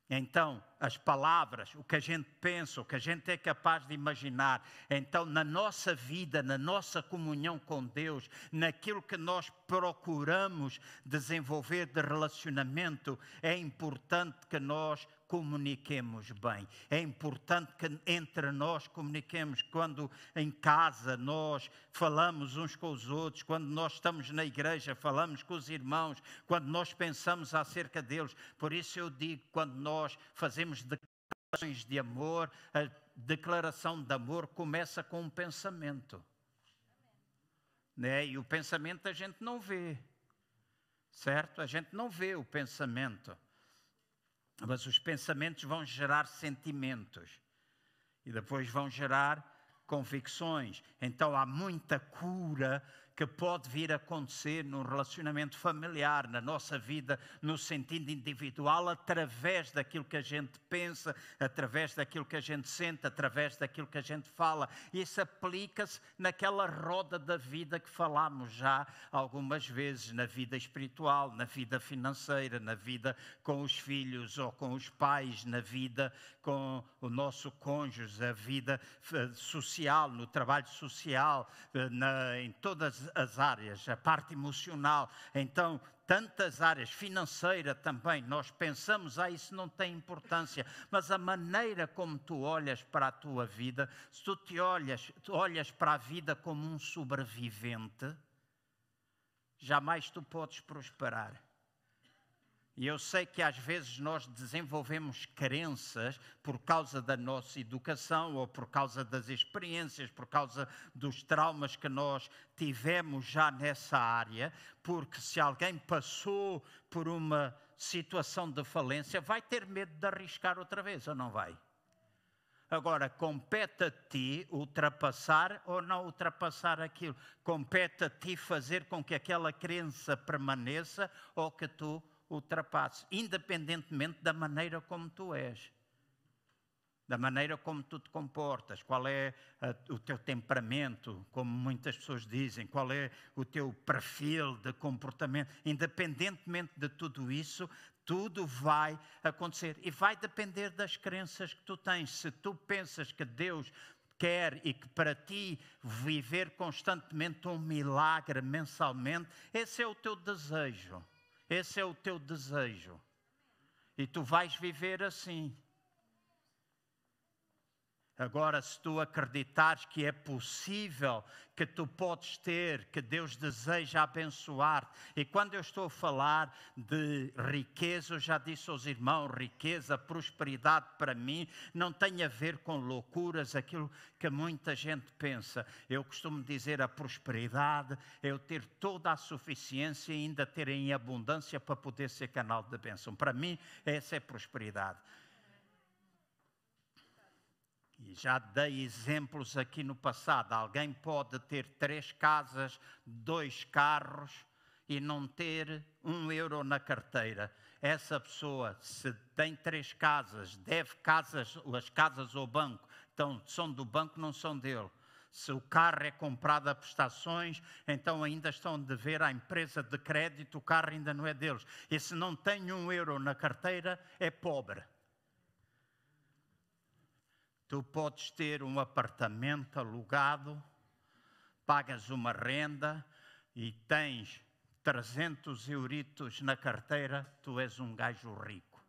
Então, as palavras, o que a gente pensa, o que a gente é capaz de imaginar. Então, na nossa vida, na nossa comunhão com Deus, naquilo que nós procuramos desenvolver de relacionamento, é importante que nós comuniquemos bem. É importante que entre nós comuniquemos quando em casa nós falamos uns com os outros, quando nós estamos na igreja, falamos com os irmãos, quando nós pensamos acerca deles. Por isso eu digo, quando nós fazemos declarações de amor, a declaração de amor começa com um pensamento. Né? E o pensamento a gente não vê. Certo? A gente não vê o pensamento mas os pensamentos vão gerar sentimentos e depois vão gerar convicções. Então há muita cura que pode vir a acontecer no relacionamento familiar, na nossa vida, no sentido individual, através daquilo que a gente pensa, através daquilo que a gente sente, através daquilo que a gente fala. Isso aplica-se naquela roda da vida que falámos já algumas vezes, na vida espiritual, na vida financeira, na vida com os filhos ou com os pais, na vida com o nosso cônjuge, a vida eh, social, no trabalho social, eh, na, em todas as áreas, a parte emocional, então tantas áreas, financeira também, nós pensamos, ah, isso não tem importância, mas a maneira como tu olhas para a tua vida, se tu te olhas, tu olhas para a vida como um sobrevivente, jamais tu podes prosperar. E eu sei que às vezes nós desenvolvemos crenças por causa da nossa educação ou por causa das experiências, por causa dos traumas que nós tivemos já nessa área, porque se alguém passou por uma situação de falência, vai ter medo de arriscar outra vez ou não vai? Agora, compete a ti ultrapassar ou não ultrapassar aquilo. Compete a ti fazer com que aquela crença permaneça ou que tu ultrapasses, independentemente da maneira como tu és, da maneira como tu te comportas, qual é a, o teu temperamento, como muitas pessoas dizem, qual é o teu perfil de comportamento, independentemente de tudo isso, tudo vai acontecer e vai depender das crenças que tu tens. Se tu pensas que Deus quer e que para ti viver constantemente um milagre mensalmente, esse é o teu desejo. Esse é o teu desejo. E tu vais viver assim. Agora, se tu acreditares que é possível, que tu podes ter, que Deus deseja abençoar, e quando eu estou a falar de riqueza, eu já disse aos irmãos: riqueza, prosperidade para mim não tem a ver com loucuras, aquilo que muita gente pensa. Eu costumo dizer: a prosperidade é eu ter toda a suficiência e ainda ter em abundância para poder ser canal de bênção. Para mim, essa é prosperidade. E já dei exemplos aqui no passado. Alguém pode ter três casas, dois carros e não ter um euro na carteira. Essa pessoa, se tem três casas, deve casas, as casas ao banco, então são do banco, não são dele. Se o carro é comprado a prestações, então ainda estão a dever à empresa de crédito, o carro ainda não é deles. E se não tem um euro na carteira, é pobre. Tu podes ter um apartamento alugado, pagas uma renda e tens 300 euritos na carteira, tu és um gajo rico.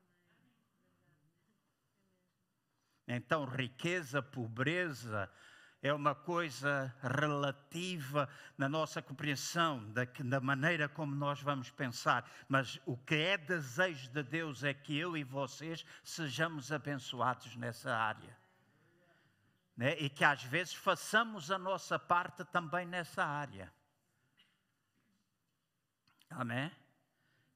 Então, riqueza, pobreza, é uma coisa relativa na nossa compreensão, da, da, maneira como nós vamos pensar. Mas o que é desejo de Deus é que eu e vocês sejamos abençoados nessa área né? e que às vezes façamos a nossa parte também nessa área. Amém?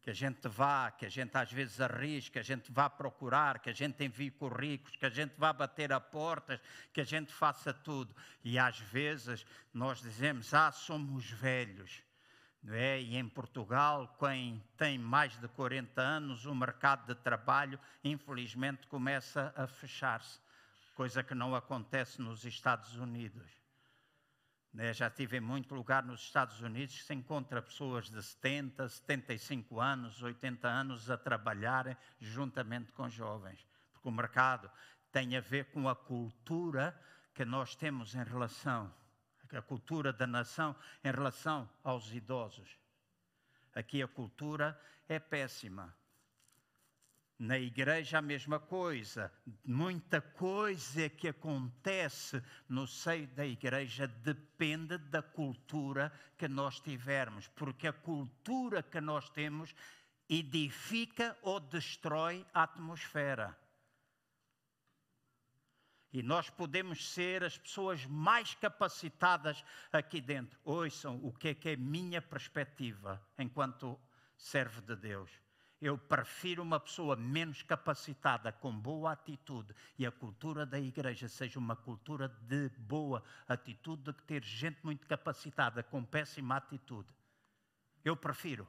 Que a gente vá, que a gente às vezes arrisque, que a gente vá procurar, que a gente envie currículos, que a gente vá bater a portas, que a gente faça tudo. E às vezes nós dizemos, ah, somos velhos. Não é? E em Portugal, quem tem mais de 40 anos, o mercado de trabalho, infelizmente, começa a fechar-se coisa que não acontece nos Estados Unidos. Né? Já tive em muito lugar nos Estados Unidos que se encontra pessoas de 70, 75 anos, 80 anos a trabalharem juntamente com jovens, porque o mercado tem a ver com a cultura que nós temos em relação, a cultura da nação em relação aos idosos. Aqui a cultura é péssima. Na igreja a mesma coisa. Muita coisa que acontece no seio da igreja depende da cultura que nós tivermos, porque a cultura que nós temos edifica ou destrói a atmosfera. E nós podemos ser as pessoas mais capacitadas aqui dentro. Ouçam o que é que é minha perspectiva enquanto servo de Deus eu prefiro uma pessoa menos capacitada, com boa atitude, e a cultura da igreja seja uma cultura de boa atitude, do que ter gente muito capacitada, com péssima atitude. Eu prefiro.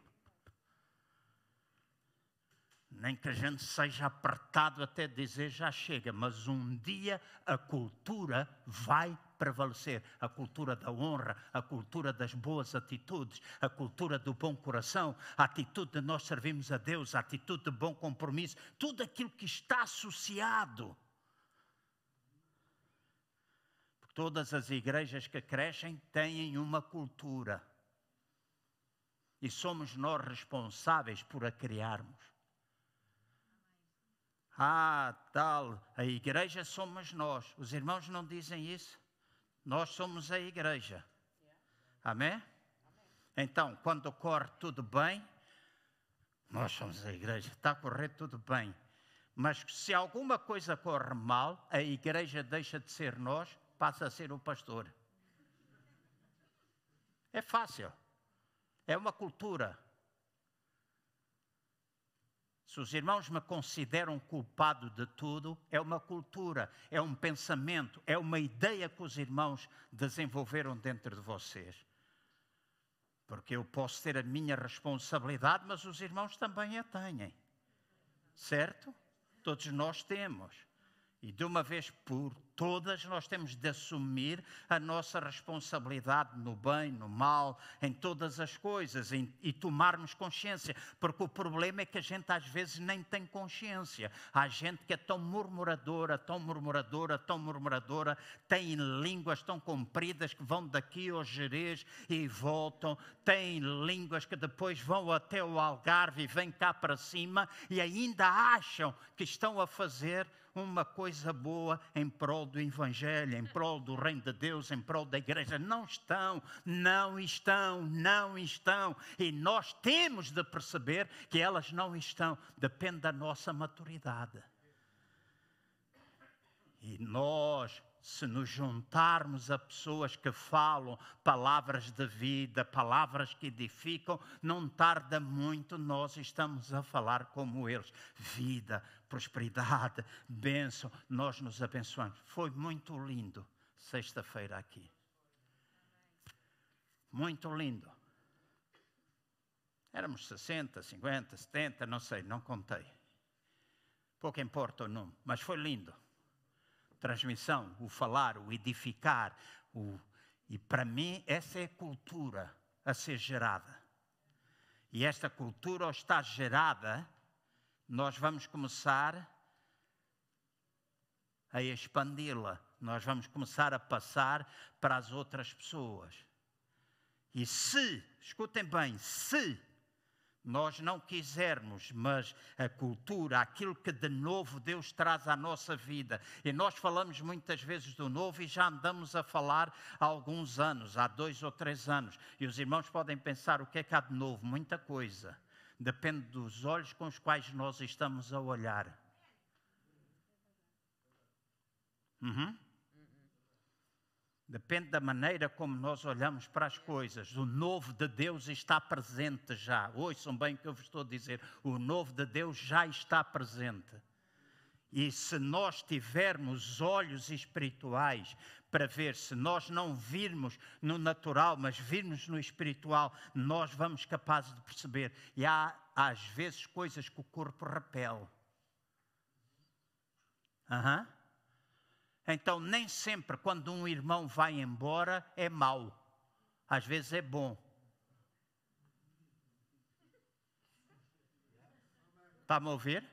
Nem que a gente seja apertado até dizer já chega, mas um dia a cultura vai prevalecer a cultura da honra, a cultura das boas atitudes, a cultura do bom coração, a atitude de nós servimos a Deus, a atitude de bom compromisso, tudo aquilo que está associado. Todas as igrejas que crescem têm uma cultura E somos nós responsáveis por a criarmos. Ah, tal, a igreja somos nós. Os irmãos não dizem isso? Nós somos a igreja. Amém? Então, quando corre tudo bem, nós somos a igreja, está a correr tudo bem. Mas se alguma coisa corre mal, a igreja deixa de ser nós, passa a ser o pastor. É fácil. É uma cultura. Se os irmãos me consideram culpado de tudo, é uma cultura, é um pensamento, é uma ideia que os irmãos desenvolveram dentro de vocês. Porque eu posso ter a minha responsabilidade, mas os irmãos também a têm. Certo? Todos nós temos. E de uma vez por todas, nós temos de assumir a nossa responsabilidade no bem, no mal, em todas as coisas em, e tomarmos consciência, porque o problema é que a gente às vezes nem tem consciência. Há gente que é tão murmuradora, tão murmuradora, tão murmuradora, tem línguas tão compridas que vão daqui ao Jerez e voltam, tem línguas que depois vão até o Algarve e vêm cá para cima e ainda acham que estão a fazer uma coisa boa em prol do Evangelho, em prol do Reino de Deus, em prol da igreja. Não estão, não estão, não estão. E nós temos de perceber que elas não estão. Depende da nossa maturidade. E nós se nos juntarmos a pessoas que falam palavras de vida, palavras que edificam, não tarda muito, nós estamos a falar como eles. Vida, prosperidade, bênção, nós nos abençoamos. Foi muito lindo sexta-feira aqui. Muito lindo. Éramos 60, 50, 70, não sei, não contei. Pouco importa o número, mas foi lindo transmissão, o falar, o edificar. O... E para mim, essa é a cultura a ser gerada. E esta cultura, ao estar gerada, nós vamos começar a expandi-la. Nós vamos começar a passar para as outras pessoas. E se, escutem bem, se nós não quisermos, mas a cultura, aquilo que de novo Deus traz à nossa vida. E nós falamos muitas vezes do novo e já andamos a falar há alguns anos, há dois ou três anos. E os irmãos podem pensar: o que é que há de novo? Muita coisa. Depende dos olhos com os quais nós estamos a olhar. Uhum. Depende da maneira como nós olhamos para as coisas. O novo de Deus está presente já. Ouçam bem o que eu vos estou a dizer. O novo de Deus já está presente. E se nós tivermos olhos espirituais para ver, se nós não virmos no natural, mas virmos no espiritual, nós vamos capazes de perceber. E há, às vezes, coisas que o corpo repele. Uhum. Então, nem sempre quando um irmão vai embora é mau, às vezes é bom. Está-me a ouvir?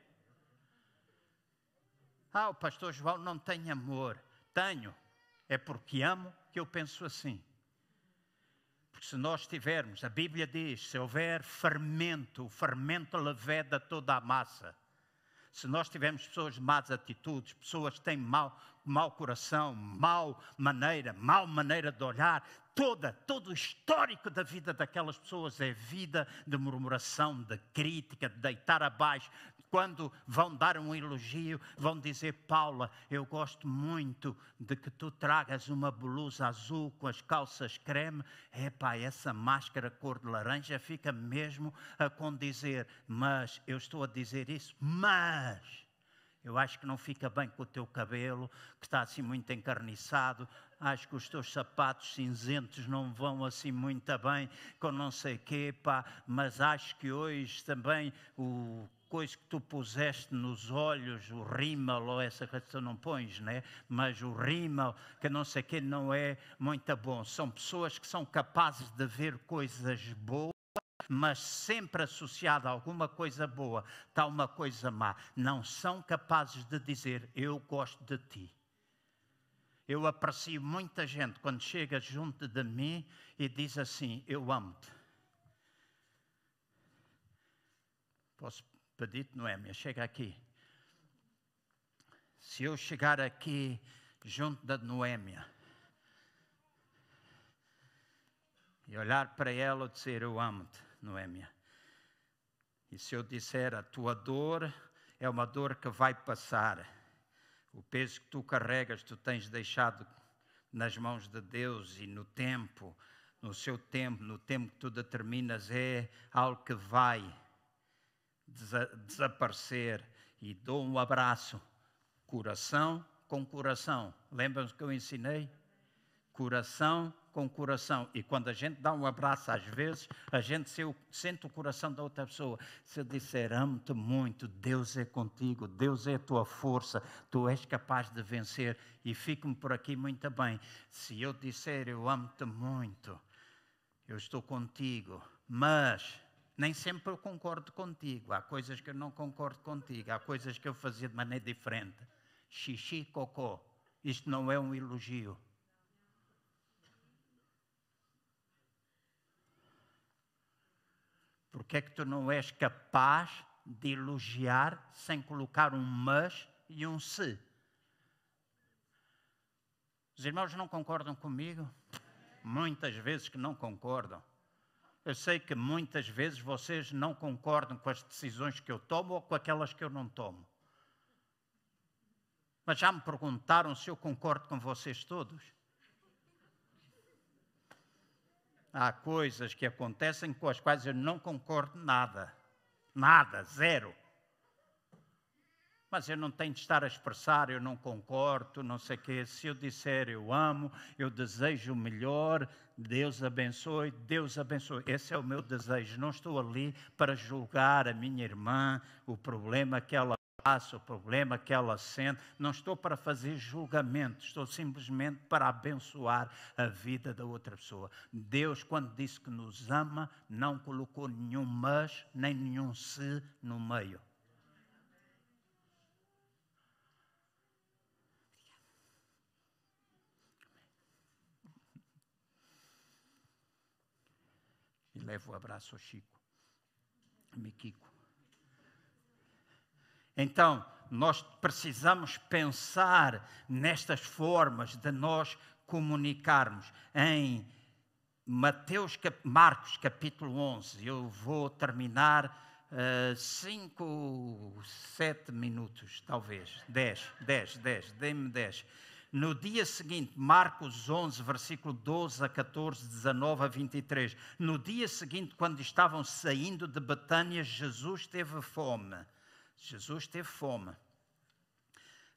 Ah, o pastor João não tem amor. Tenho. É porque amo que eu penso assim. Porque se nós tivermos, a Bíblia diz, se houver fermento, o fermento leveda toda a massa. Se nós tivermos pessoas de más atitudes, pessoas que têm mau, mau coração, mau maneira, mau maneira de olhar, toda, todo o histórico da vida daquelas pessoas é vida de murmuração, de crítica, de deitar abaixo. Quando vão dar um elogio, vão dizer: Paula, eu gosto muito de que tu tragas uma blusa azul com as calças creme. Epá, essa máscara cor de laranja fica mesmo a condizer. Mas eu estou a dizer isso, mas eu acho que não fica bem com o teu cabelo, que está assim muito encarniçado. Acho que os teus sapatos cinzentos não vão assim muito bem com não sei quê, pá. Mas acho que hoje também o coisa que tu puseste nos olhos, o rímel, ou essa coisa que tu não pões, né? mas o rímel, que não sei quê, não é muito bom. São pessoas que são capazes de ver coisas boas mas sempre associada a alguma coisa boa, está uma coisa má. Não são capazes de dizer: Eu gosto de ti. Eu aprecio muita gente quando chega junto de mim e diz assim: Eu amo-te. Posso pedir-te, Noémia, chega aqui. Se eu chegar aqui junto da Noémia e olhar para ela e dizer: Eu amo-te, Noémia. E se eu disser: A tua dor é uma dor que vai passar, o peso que tu carregas, tu tens deixado nas mãos de Deus e no tempo, no seu tempo, no tempo que tu determinas, é algo que vai desaparecer. E dou um abraço, coração com coração. Lembram-se que eu ensinei? Coração com coração. E quando a gente dá um abraço, às vezes, a gente sente o coração da outra pessoa. Se eu disser, amo-te muito, Deus é contigo, Deus é a tua força, tu és capaz de vencer. E fico-me por aqui muito bem. Se eu disser, eu amo-te muito, eu estou contigo, mas nem sempre eu concordo contigo. Há coisas que eu não concordo contigo, há coisas que eu fazia de maneira diferente. Xixi, cocô. Isto não é um elogio. Porque é que tu não és capaz de elogiar sem colocar um mas e um se? Os irmãos não concordam comigo? Muitas vezes que não concordam. Eu sei que muitas vezes vocês não concordam com as decisões que eu tomo ou com aquelas que eu não tomo. Mas já me perguntaram se eu concordo com vocês todos? há coisas que acontecem com as quais eu não concordo nada. Nada, zero. Mas eu não tenho de estar a expressar, eu não concordo, não sei o quê. Se eu disser eu amo, eu desejo o melhor, Deus abençoe, Deus abençoe. Esse é o meu desejo. Não estou ali para julgar a minha irmã, o problema que ela passa, o problema que ela sente. Não estou para fazer julgamento, estou simplesmente para abençoar a vida da outra pessoa. Deus, quando disse que nos ama, não colocou nenhum mas nem nenhum se no meio. Levo o abraço ao Chico, Miquico. Então, nós precisamos pensar nestas formas de nós comunicarmos. Em Mateus, Marcos capítulo 11, eu vou terminar uh, cinco, sete minutos, talvez, dez, dez, dez, dê-me dez. No dia seguinte, Marcos 11, versículo 12 a 14, 19 a 23. No dia seguinte, quando estavam saindo de Betânia, Jesus teve fome. Jesus teve fome.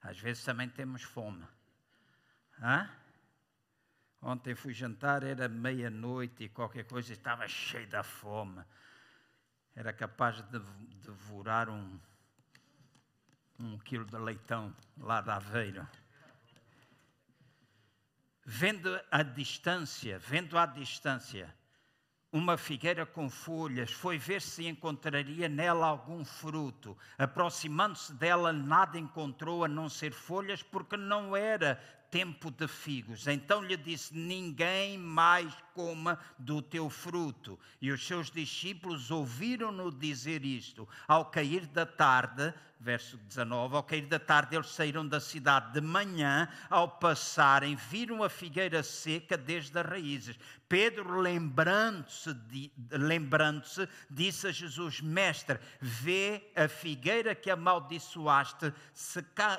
Às vezes também temos fome. Hã? Ontem fui jantar, era meia-noite e qualquer coisa, estava cheio da fome. Era capaz de devorar um, um quilo de leitão lá da aveira. Vendo a distância, vendo à distância, uma figueira com folhas, foi ver se encontraria nela algum fruto. Aproximando-se dela, nada encontrou a não ser folhas, porque não era tempo de figos. Então lhe disse: Ninguém mais coma do teu fruto. E os seus discípulos ouviram-no dizer isto. Ao cair da tarde, verso 19, ao cair da tarde eles saíram da cidade de manhã, ao passarem, viram a figueira seca desde as raízes. Pedro, lembrando-se, lembrando-se, disse a Jesus: Mestre, vê a figueira que amaldiçoaste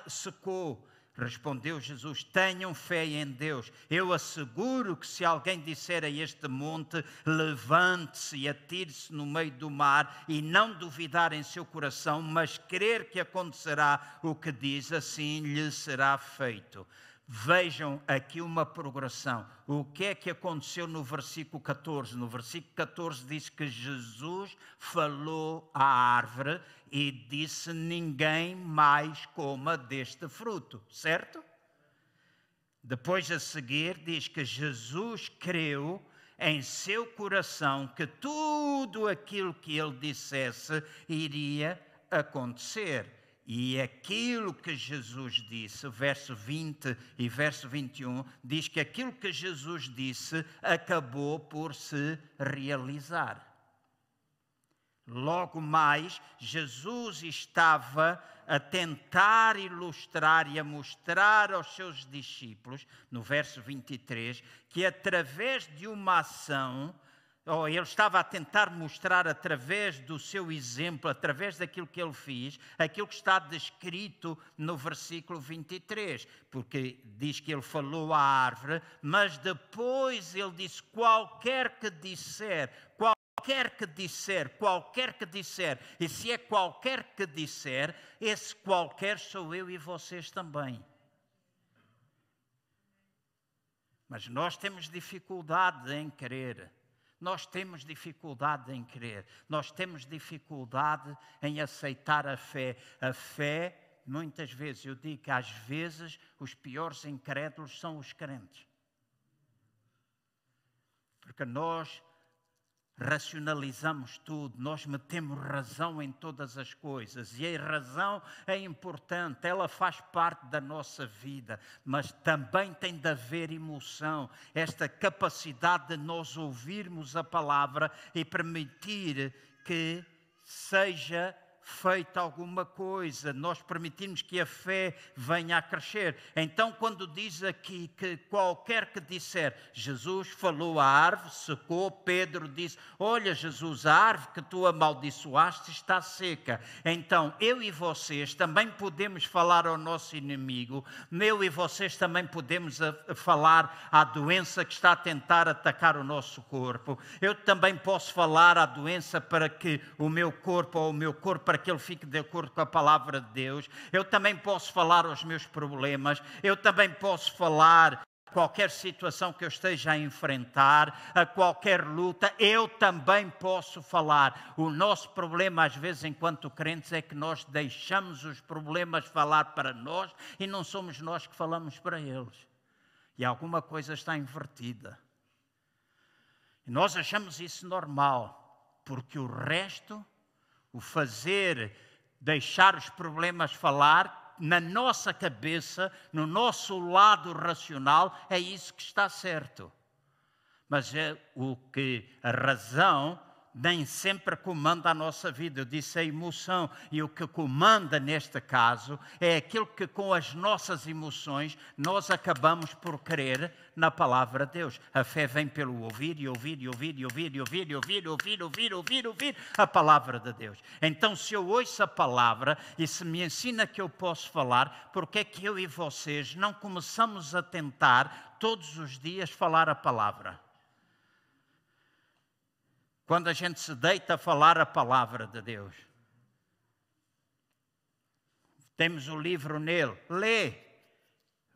secou. Respondeu Jesus: Tenham fé em Deus. Eu asseguro que se alguém disser a este monte, levante-se e atire-se no meio do mar, e não duvidar em seu coração, mas crer que acontecerá o que diz, assim lhe será feito. Vejam aqui uma progressão. O que é que aconteceu no versículo 14? No versículo 14 diz que Jesus falou à árvore e disse: Ninguém mais coma deste fruto, certo? Depois a seguir diz que Jesus creu em seu coração que tudo aquilo que ele dissesse iria acontecer. E aquilo que Jesus disse, verso 20 e verso 21, diz que aquilo que Jesus disse acabou por se realizar. Logo mais, Jesus estava a tentar ilustrar e a mostrar aos seus discípulos, no verso 23, que através de uma ação, ou ele estava a tentar mostrar através do seu exemplo, através daquilo que ele fez, aquilo que está descrito no versículo 23, porque diz que ele falou à árvore, mas depois ele disse: qualquer que disser, qualquer que disser, qualquer que disser, e se é qualquer que disser, esse qualquer sou eu e vocês também. Mas nós temos dificuldade em crer. Nós temos dificuldade em crer. Nós temos dificuldade em aceitar a fé. A fé, muitas vezes, eu digo que às vezes os piores incrédulos são os crentes. Porque nós racionalizamos tudo, nós metemos razão em todas as coisas e a razão é importante, ela faz parte da nossa vida, mas também tem de haver emoção, esta capacidade de nós ouvirmos a palavra e permitir que seja feita alguma coisa, nós permitimos que a fé venha a crescer. Então, quando diz aqui que qualquer que disser, Jesus falou à árvore, secou, Pedro disse: Olha, Jesus, a árvore que tu amaldiçoaste está seca. Então, eu e vocês também podemos falar ao nosso inimigo, eu e vocês também podemos falar à doença que está a tentar atacar o nosso corpo. Eu também posso falar à doença para que o meu corpo ou o meu corpo para que ele fique de acordo com a palavra de Deus. Eu também posso falar aos meus problemas, eu também posso falar qualquer situação que eu esteja a enfrentar, a qualquer luta, eu também posso falar. O nosso problema, às vezes, enquanto crentes, é que nós deixamos os problemas falar para nós e não somos nós que falamos para eles. E alguma coisa está invertida. E nós achamos isso normal, porque o resto o fazer, deixar os problemas falar, na nossa cabeça, no nosso lado racional, é isso que está certo. Mas é o que a razão nem sempre comanda a nossa vida. Eu disse a emoção, e o que comanda neste caso é aquilo que com as nossas emoções nós acabamos por crer na palavra de Deus. A fé vem pelo ouvir e ouvir e ouvir e ouvir e ouvir e ouvir, ouvir, ouvir, ouvir, ouvir a palavra de Deus. Então, se eu ouço a palavra e se me ensina que eu posso falar, porque é que eu e vocês não começamos a tentar todos os dias falar a palavra? Quando a gente se deita a falar a palavra de Deus. Temos o livro nele, lê.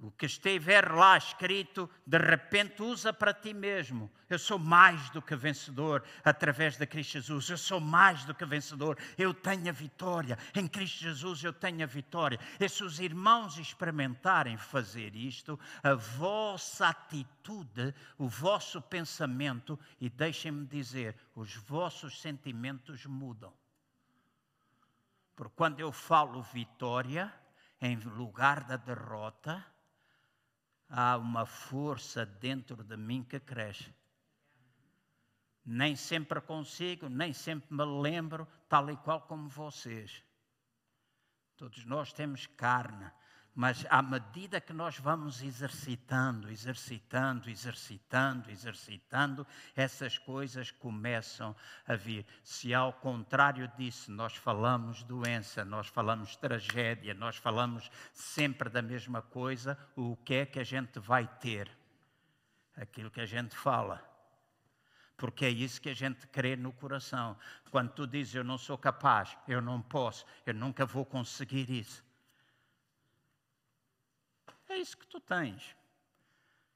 O que estiver lá escrito, de repente usa para ti mesmo. Eu sou mais do que vencedor através de Cristo Jesus. Eu sou mais do que vencedor. Eu tenho a vitória. Em Cristo Jesus eu tenho a vitória. E se os irmãos experimentarem fazer isto, a vossa atitude, o vosso pensamento, e deixem-me dizer, os vossos sentimentos mudam. Porque quando eu falo vitória, em lugar da derrota, há uma força dentro de mim que cresce. Nem sempre consigo, nem sempre me lembro, tal e qual como vocês. Todos nós temos carne, mas à medida que nós vamos exercitando, exercitando, exercitando, exercitando, essas coisas começam a vir. Se ao contrário disso nós falamos doença, nós falamos tragédia, nós falamos sempre da mesma coisa, o que é que a gente vai ter? Aquilo que a gente fala porque é isso que a gente crê no coração. Quando tu dizes eu não sou capaz, eu não posso, eu nunca vou conseguir isso. Isso que tu tens.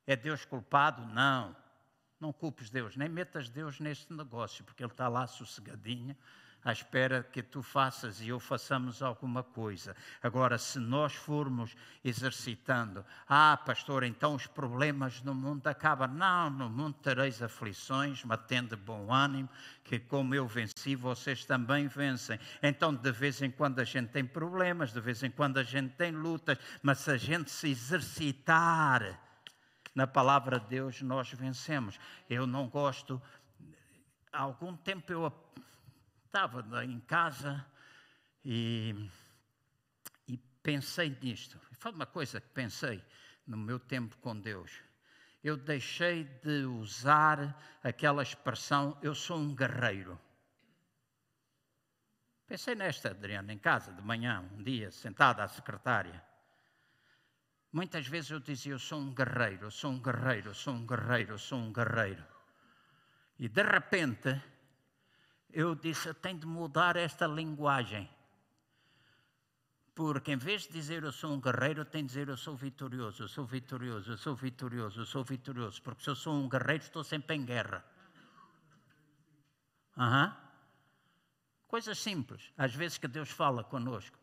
É Deus culpado? Não. Não culpes Deus, nem metas Deus neste negócio, porque Ele está lá sossegadinho, à espera que tu faças e eu façamos alguma coisa. Agora, se nós formos exercitando, ah, pastor, então os problemas no mundo acabam. Não, no mundo tereis aflições, mas tende bom ânimo, que como eu venci, vocês também vencem. Então, de vez em quando a gente tem problemas, de vez em quando a gente tem lutas, mas se a gente se exercitar na palavra de Deus, nós vencemos. Eu não gosto. Há algum tempo eu estava em casa e, e pensei nisto. Foi uma coisa que pensei no meu tempo com Deus. Eu deixei de usar aquela expressão, eu sou um guerreiro. Pensei nesta, Adriana, em casa, de manhã, um dia, sentada à secretária. Muitas vezes eu dizia: Eu sou um guerreiro, eu sou um guerreiro, eu sou um guerreiro, eu sou um guerreiro. E de repente, eu disse: Eu tenho de mudar esta linguagem. Porque em vez de dizer eu sou um guerreiro, tenho de dizer eu sou vitorioso, eu sou vitorioso, eu sou vitorioso, eu sou vitorioso. Porque se eu sou um guerreiro, estou sempre em guerra. Uhum. Coisas simples, às vezes que Deus fala conosco.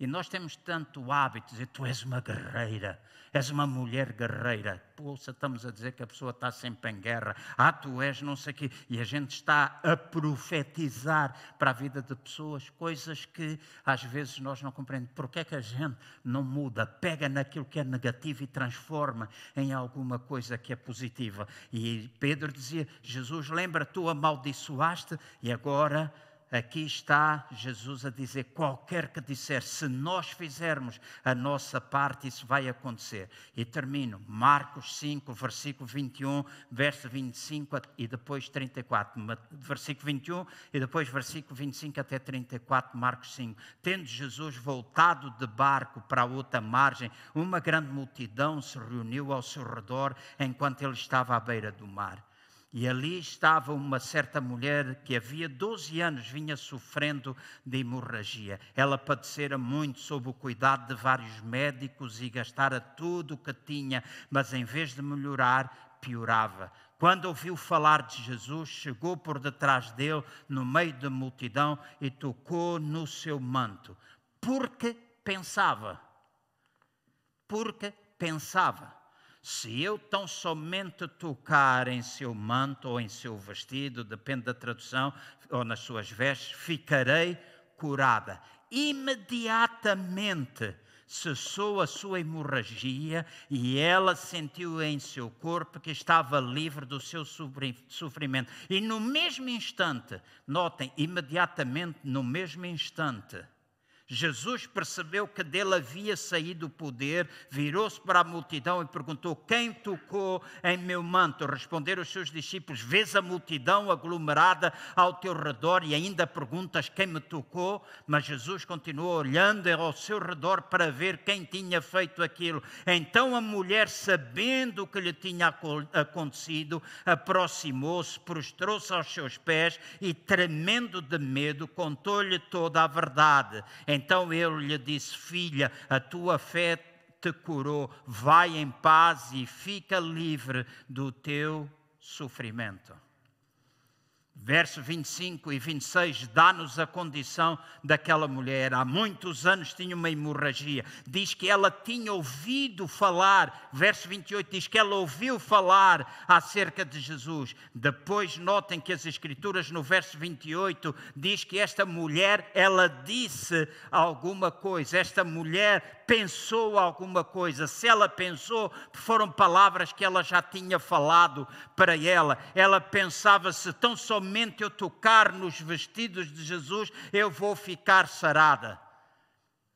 E nós temos tanto hábito de dizer, tu és uma guerreira, és uma mulher guerreira. Poxa, estamos a dizer que a pessoa está sempre em guerra. Ah, tu és não sei o quê. E a gente está a profetizar para a vida de pessoas coisas que às vezes nós não compreendemos. Por que é que a gente não muda? Pega naquilo que é negativo e transforma em alguma coisa que é positiva. E Pedro dizia, Jesus, lembra, tu amaldiçoaste e agora aqui está Jesus a dizer: qualquer que disser, se nós fizermos a nossa parte, isso vai acontecer. E termino, Marcos 5, versículo 21, verso 25 e depois 34. Versículo 21 e depois versículo 25 até 34, Marcos 5. Tendo Jesus voltado de barco para a outra margem, uma grande multidão se reuniu ao seu redor enquanto ele estava à beira do mar. E ali estava uma certa mulher que havia 12 anos vinha sofrendo de hemorragia. Ela padecera muito sob o cuidado de vários médicos e gastara tudo o que tinha, mas em vez de melhorar, piorava. Quando ouviu falar de Jesus, chegou por detrás dele, no meio da multidão, e tocou no seu manto. Porque pensava. Porque pensava se eu tão somente tocar em seu manto ou em seu vestido, depende da tradução, ou nas suas vestes, ficarei curada. Imediatamente cessou a sua hemorragia e ela sentiu em seu corpo que estava livre do seu sofrimento. E no mesmo instante, notem, imediatamente no mesmo instante, Jesus percebeu que dele havia saído o poder, virou-se para a multidão e perguntou: Quem tocou em meu manto? Responderam os seus discípulos: Vês a multidão aglomerada ao teu redor e ainda perguntas quem me tocou? Mas Jesus continuou olhando ao seu redor para ver quem tinha feito aquilo. Então a mulher, sabendo o que lhe tinha acontecido, aproximou-se, prostrou-se aos seus pés e, tremendo de medo, contou-lhe toda a verdade. Então ele lhe disse: Filha, a tua fé te curou, vai em paz e fica livre do teu sofrimento. Verso 25 e 26 dá-nos a condição daquela mulher. Há muitos anos tinha uma hemorragia. Diz que ela tinha ouvido falar. Verso 28 diz que ela ouviu falar acerca de Jesus. Depois notem que as escrituras no verso 28 diz que esta mulher, ela disse alguma coisa. Esta mulher pensou alguma coisa. Se ela pensou, foram palavras que ela já tinha falado para ela. Ela pensava: se tão somente eu tocar nos vestidos de Jesus, eu vou ficar sarada.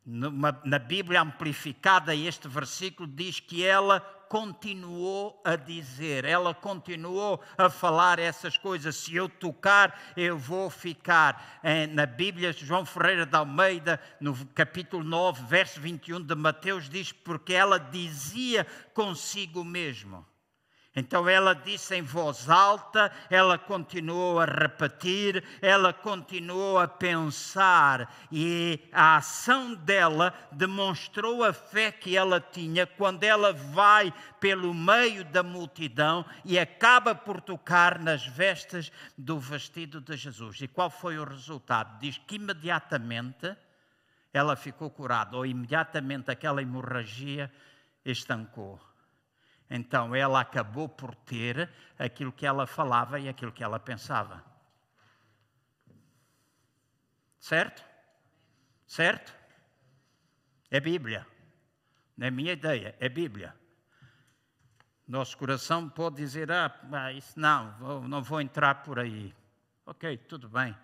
na Bíblia amplificada, este versículo diz que ela continuou a dizer, ela continuou a falar essas coisas. Se eu tocar, eu vou ficar. Na Bíblia, João Ferreira de Almeida, no capítulo 9, verso 21 de Mateus, diz: Porque ela dizia consigo mesmo. Então ela disse em voz alta, ela continuou a repetir, ela continuou a pensar, e a ação dela demonstrou a fé que ela tinha quando ela vai pelo meio da multidão e acaba por tocar nas vestes do vestido de Jesus. E qual foi o resultado? Diz que imediatamente ela ficou curada, ou imediatamente aquela hemorragia estancou. Então ela acabou por ter aquilo que ela falava e aquilo que ela pensava. Certo? Certo? É Bíblia. Não é minha ideia, é Bíblia. Nosso coração pode dizer: ah, isso não, não vou entrar por aí. Ok, tudo bem.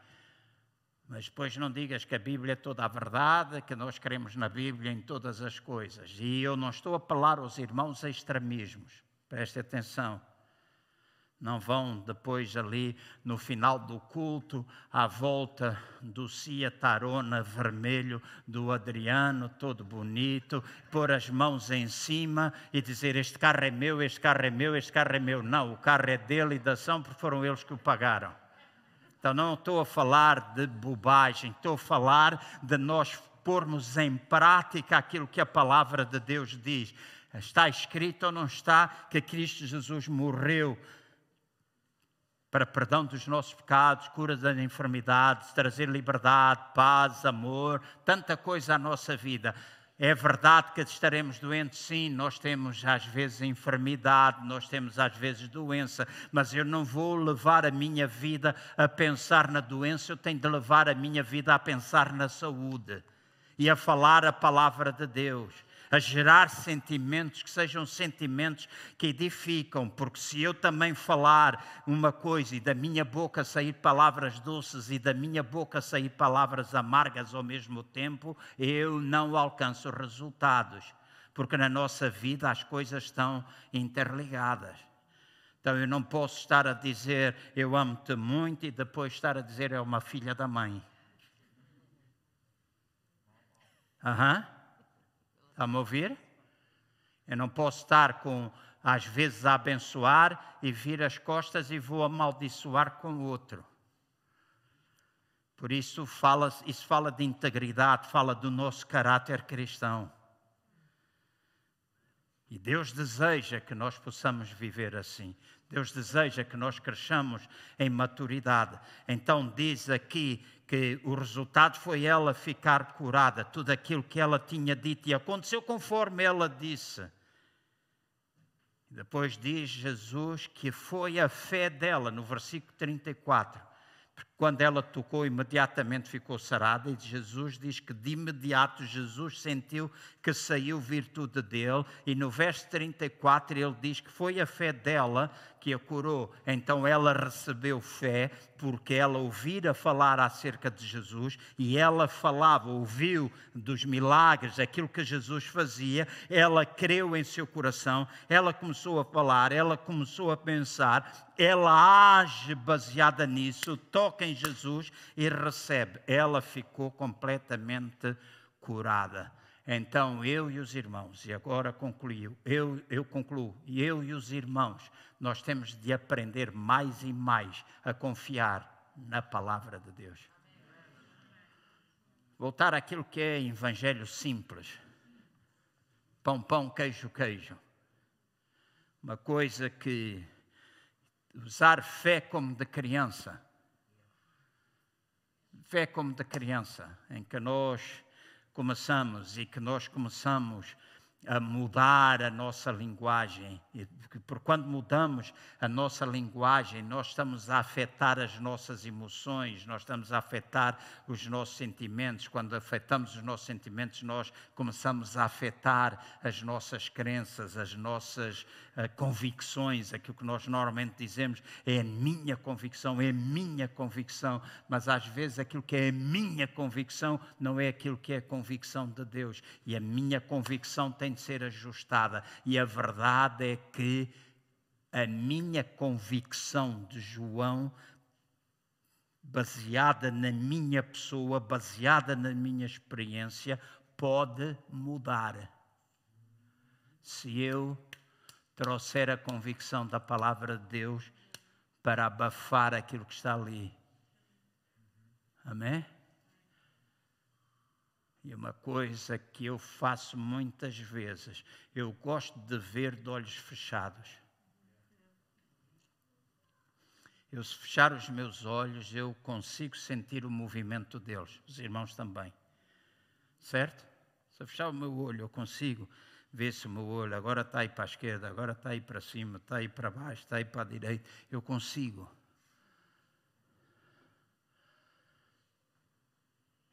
Mas depois não digas que a Bíblia é toda a verdade, que nós queremos na Bíblia em todas as coisas. E eu não estou a apelar aos irmãos a extremismos. Preste atenção. Não vão depois ali no final do culto, à volta do Cia Tarona vermelho do Adriano, todo bonito, pôr as mãos em cima e dizer: Este carro é meu, este carro é meu, este carro é meu. Não, o carro é dele e da ação, porque foram eles que o pagaram. Então não estou a falar de bobagem, estou a falar de nós pormos em prática aquilo que a palavra de Deus diz. Está escrito ou não está que Cristo Jesus morreu para perdão dos nossos pecados, cura das enfermidades, trazer liberdade, paz, amor, tanta coisa à nossa vida. É verdade que estaremos doentes, sim, nós temos às vezes enfermidade, nós temos às vezes doença, mas eu não vou levar a minha vida a pensar na doença, eu tenho de levar a minha vida a pensar na saúde e a falar a palavra de Deus a gerar sentimentos que sejam sentimentos que edificam, porque se eu também falar uma coisa e da minha boca sair palavras doces e da minha boca sair palavras amargas ao mesmo tempo, eu não alcanço resultados, porque na nossa vida as coisas estão interligadas. Então eu não posso estar a dizer eu amo-te muito e depois estar a dizer é uma filha da mãe. Aham. Uhum. A ouvir? Eu não posso estar com, às vezes, a abençoar e vir as costas e vou amaldiçoar com o outro. Por isso, fala, isso fala de integridade, fala do nosso caráter cristão. E Deus deseja que nós possamos viver assim. Deus deseja que nós cresçamos em maturidade. Então, diz aqui que o resultado foi ela ficar curada, tudo aquilo que ela tinha dito e aconteceu conforme ela disse. Depois diz Jesus que foi a fé dela, no versículo 34. Quando ela tocou, imediatamente ficou sarada, e Jesus diz que de imediato Jesus sentiu que saiu virtude dele, e no verso 34 ele diz que foi a fé dela que a curou. Então ela recebeu fé porque ela ouvira falar acerca de Jesus e ela falava, ouviu dos milagres, aquilo que Jesus fazia, ela creu em seu coração, ela começou a falar, ela começou a pensar, ela age baseada nisso, toca em Jesus e recebe. Ela ficou completamente curada. Então eu e os irmãos, e agora concluiu, eu, eu concluo, eu e os irmãos, nós temos de aprender mais e mais a confiar na palavra de Deus. Voltar àquilo que é evangelho simples. Pão, pão, queijo, queijo. Uma coisa que usar fé como de criança. Fé como de criança, em que nós começamos e que nós começamos a mudar a nossa linguagem, porque quando mudamos a nossa linguagem, nós estamos a afetar as nossas emoções, nós estamos a afetar os nossos sentimentos. Quando afetamos os nossos sentimentos, nós começamos a afetar as nossas crenças, as nossas uh, convicções. Aquilo que nós normalmente dizemos é a minha convicção, é a minha convicção, mas às vezes aquilo que é a minha convicção não é aquilo que é a convicção de Deus, e a minha convicção tem tem de ser ajustada. E a verdade é que a minha convicção de João, baseada na minha pessoa, baseada na minha experiência, pode mudar. Se eu trouxer a convicção da palavra de Deus para abafar aquilo que está ali. Amém? E uma coisa que eu faço muitas vezes, eu gosto de ver de olhos fechados. Eu, se fechar os meus olhos, eu consigo sentir o movimento deles, os irmãos também. Certo? Se eu fechar o meu olho, eu consigo ver se o meu olho agora está aí para a esquerda, agora está aí para cima, está aí para baixo, está aí para a direita. Eu consigo.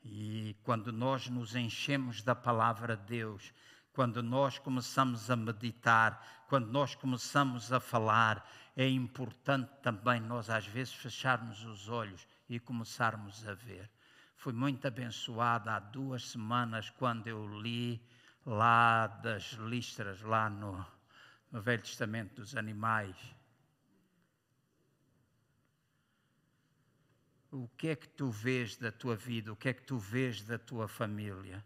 E quando nós nos enchemos da palavra de Deus, quando nós começamos a meditar, quando nós começamos a falar, é importante também nós às vezes fecharmos os olhos e começarmos a ver. Fui muito abençoada há duas semanas quando eu li lá das listras, lá no, no Velho Testamento dos animais. O que é que tu vês da tua vida? O que é que tu vês da tua família?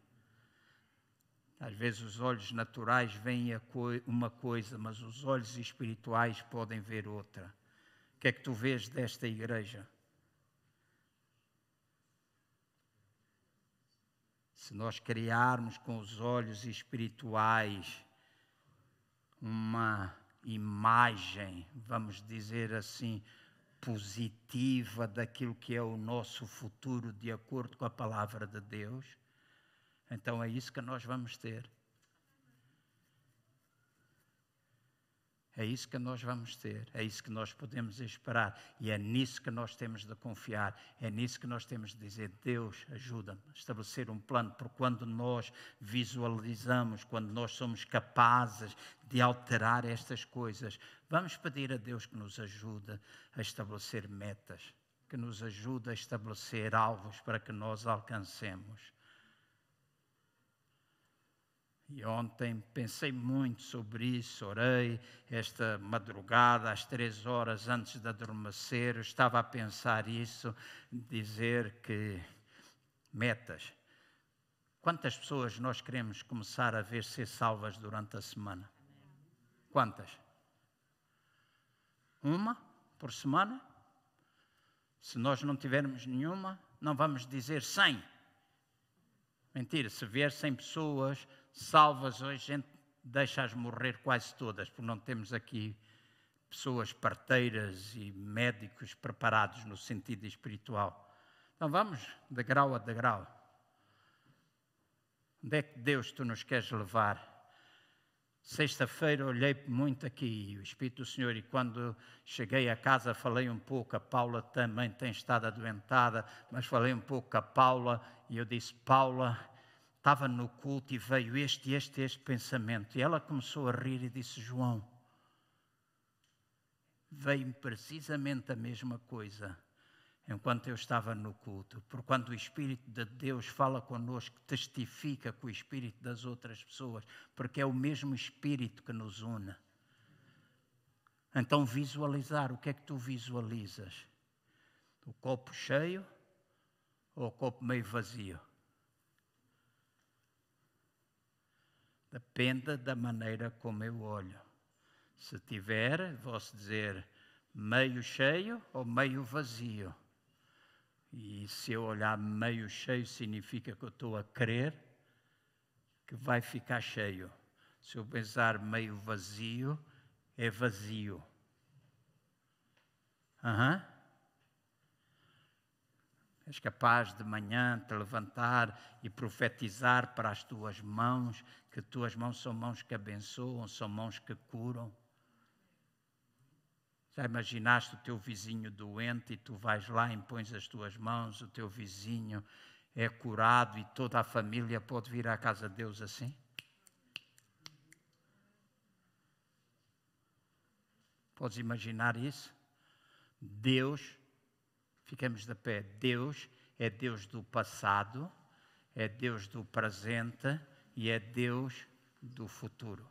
Às vezes os olhos naturais veem uma coisa, mas os olhos espirituais podem ver outra. O que é que tu vês desta igreja? Se nós criarmos com os olhos espirituais uma imagem, vamos dizer assim, positiva daquilo que é o nosso futuro de acordo com a palavra de Deus, então é isso que nós vamos ter. É isso que nós vamos ter, é isso que nós podemos esperar e é nisso que nós temos de confiar, é nisso que nós temos de dizer: Deus, ajuda-me a estabelecer um plano, porque quando nós visualizamos, quando nós somos capazes de alterar estas coisas, vamos pedir a Deus que nos ajude a estabelecer metas, que nos ajude a estabelecer alvos para que nós alcancemos. E ontem pensei muito sobre isso, orei esta madrugada, às três horas antes de adormecer, estava a pensar isso, dizer que metas. Quantas pessoas nós queremos começar a ver ser salvas durante a semana? Quantas? Uma por semana? Se nós não tivermos nenhuma, não vamos dizer cem. Mentira, se vier cem pessoas, salvas hoje, gente deixa-as morrer quase todas, porque não temos aqui pessoas parteiras e médicos preparados no sentido espiritual. Então vamos de grau a degrau. Onde é que Deus tu nos queres levar? Sexta-feira olhei muito aqui, o Espírito do Senhor, e quando cheguei a casa falei um pouco, a Paula também tem estado adoentada, mas falei um pouco a Paula e eu disse: Paula, estava no culto e veio este, este, este pensamento. E ela começou a rir e disse: João, veio precisamente a mesma coisa enquanto eu estava no culto. Porque quando o Espírito de Deus fala connosco, testifica com o Espírito das outras pessoas, porque é o mesmo Espírito que nos une. Então, visualizar, o que é que tu visualizas? O copo cheio ou o copo meio vazio? Depende da maneira como eu olho. Se tiver, posso dizer meio cheio ou meio vazio. E se eu olhar meio cheio, significa que eu estou a crer que vai ficar cheio. Se eu pensar meio vazio, é vazio. Uhum. És capaz de manhã te levantar e profetizar para as tuas mãos, que tuas mãos são mãos que abençoam, são mãos que curam. Já imaginaste o teu vizinho doente e tu vais lá, impões as tuas mãos, o teu vizinho é curado e toda a família pode vir à casa de Deus assim? Podes imaginar isso? Deus Ficamos de pé. Deus é Deus do passado, é Deus do presente e é Deus do futuro.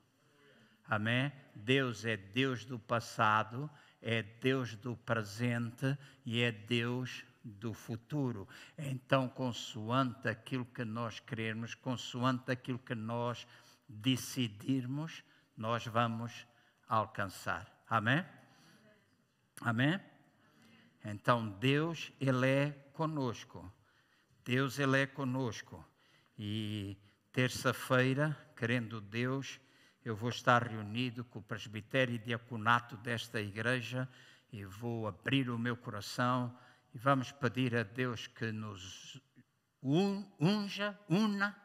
Amém? Deus é Deus do passado, é Deus do presente e é Deus do futuro. Então, consoante aquilo que nós queremos, consoante aquilo que nós decidirmos, nós vamos alcançar. Amém? Amém? Então Deus, Ele é conosco. Deus, Ele é conosco. E terça-feira, querendo Deus, eu vou estar reunido com o presbitério e diaconato desta igreja e vou abrir o meu coração e vamos pedir a Deus que nos unja, una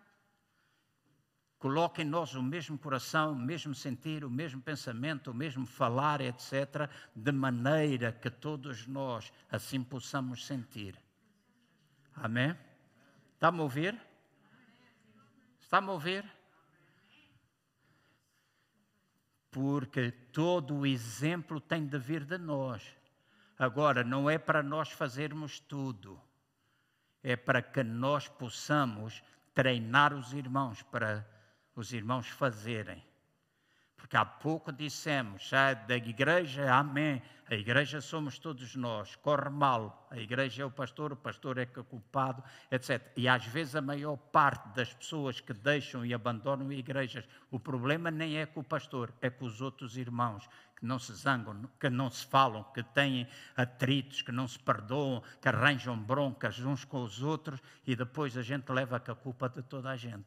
coloque em nós o mesmo coração, o mesmo sentir, o mesmo pensamento, o mesmo falar, etc., de maneira que todos nós assim possamos sentir. Amém? Está-me a ouvir? Está-me a ouvir? Porque todo o exemplo tem de vir de nós. Agora, não é para nós fazermos tudo é para que nós possamos treinar os irmãos para os irmãos fazerem. Porque há pouco dissemos, já da igreja, amém. A igreja somos todos nós, corre mal. A igreja é o pastor, o pastor é que é culpado, etc. E às vezes a maior parte das pessoas que deixam e abandonam igrejas, o problema nem é com o pastor, é com os outros irmãos que não se zangam, que não se falam, que têm atritos, que não se perdoam, que arranjam broncas uns com os outros e depois a gente leva a culpa de toda a gente.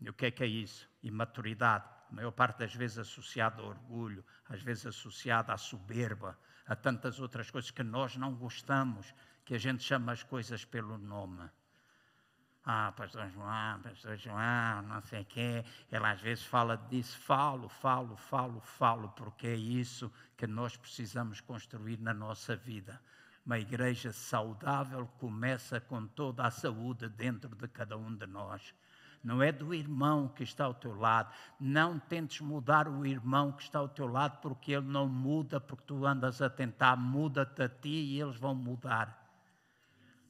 E o que é que é isso? Imaturidade. A maior parte das vezes associada ao orgulho, às vezes associada à soberba, a tantas outras coisas que nós não gostamos, que a gente chama as coisas pelo nome. Ah, pastor João, pastor João, não sei o quê. Ele às vezes fala disso. Falo, falo, falo, falo, porque é isso que nós precisamos construir na nossa vida. Uma igreja saudável começa com toda a saúde dentro de cada um de nós não é do irmão que está ao teu lado. Não tentes mudar o irmão que está ao teu lado, porque ele não muda, porque tu andas a tentar, muda-te a ti e eles vão mudar.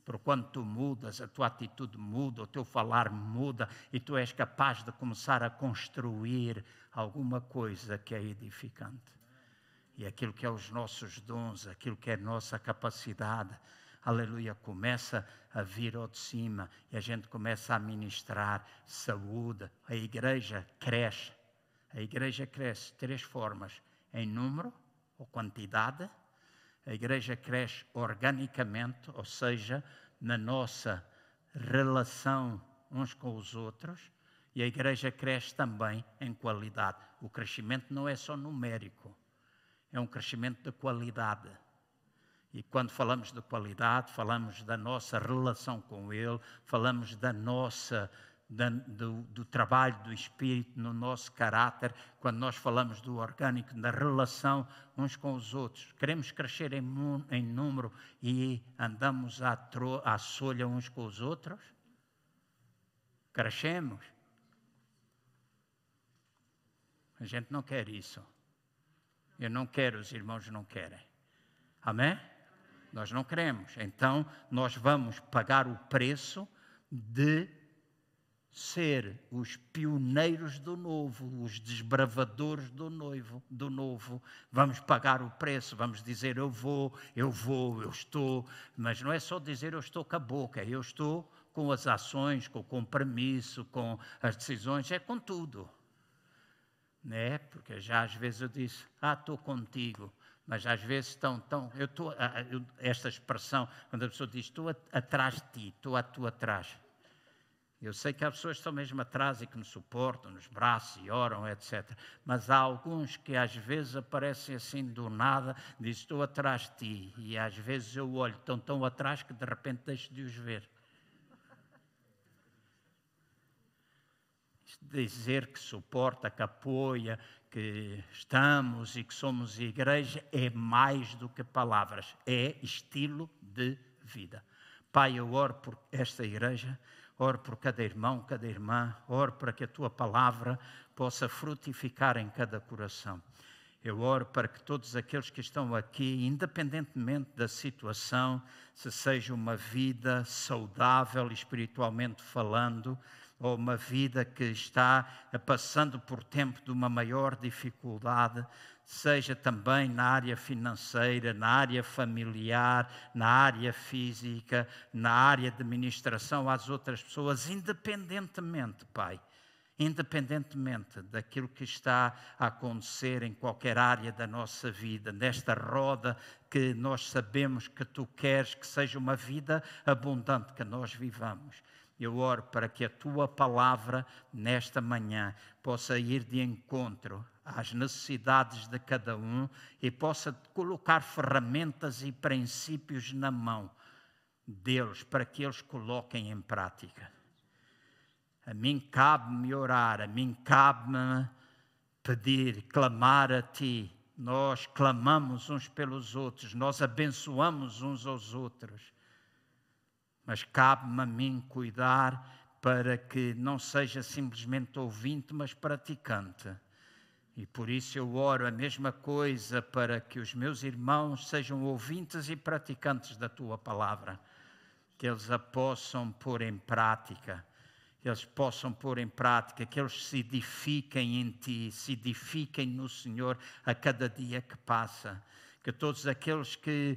Porque quando tu mudas, a tua atitude muda, o teu falar muda e tu és capaz de começar a construir alguma coisa que é edificante. E aquilo que é os nossos dons, aquilo que é a nossa capacidade, aleluia, começa a vir ao de cima e a gente começa a ministrar saúde. A igreja cresce. A igreja cresce de três formas: em número ou quantidade. A igreja cresce organicamente, ou seja, na nossa relação uns com os outros. E a igreja cresce também em qualidade. O crescimento não é só numérico, é um crescimento de qualidade. E quando falamos de qualidade, falamos da nossa relação com Ele, falamos da nossa, da, do, do, trabalho do Espírito no nosso caráter, quando nós falamos do orgânico, da relação uns com os outros. Queremos crescer em, em número e andamos à, tro, à solha uns com os outros? Crescemos. A gente não quer isso. Eu não quero, os irmãos não querem. Amém? Nós não queremos. Então, nós vamos pagar o preço de ser os pioneiros do novo, os desbravadores do noivo, do novo. Vamos pagar o preço, vamos dizer eu vou, eu vou, eu estou, mas não é só dizer eu estou com a boca, eu estou com as ações, com o compromisso, com as decisões, é com tudo. Né? Porque já às vezes eu disse, ah, estou contigo mas às vezes estão tão. Eu estou, esta expressão, quando a pessoa diz estou atrás de ti, estou a tu atrás. Eu sei que há pessoas que estão mesmo atrás e que nos suportam, nos braços e oram, etc. Mas há alguns que às vezes aparecem assim do nada, diz estou atrás de ti. E às vezes eu olho, estão tão atrás que de repente deixo de os ver. Dizer que suporta, que apoia, que estamos e que somos igreja é mais do que palavras, é estilo de vida. Pai, eu oro por esta igreja, oro por cada irmão, cada irmã, oro para que a tua palavra possa frutificar em cada coração. Eu oro para que todos aqueles que estão aqui, independentemente da situação, se seja uma vida saudável espiritualmente falando, ou uma vida que está passando por tempo de uma maior dificuldade, seja também na área financeira, na área familiar, na área física, na área de administração às outras pessoas, independentemente, Pai, independentemente daquilo que está a acontecer em qualquer área da nossa vida, nesta roda que nós sabemos que tu queres que seja uma vida abundante que nós vivamos. Eu oro para que a tua palavra nesta manhã possa ir de encontro às necessidades de cada um e possa colocar ferramentas e princípios na mão deles para que eles coloquem em prática. A mim cabe-me orar, a mim cabe-me pedir, clamar a ti. Nós clamamos uns pelos outros, nós abençoamos uns aos outros mas cabe-me a mim cuidar para que não seja simplesmente ouvinte, mas praticante. E por isso eu oro a mesma coisa para que os meus irmãos sejam ouvintes e praticantes da tua palavra, que eles a possam pôr em prática, que eles possam pôr em prática, que eles se edifiquem em ti, se edifiquem no Senhor a cada dia que passa, que todos aqueles que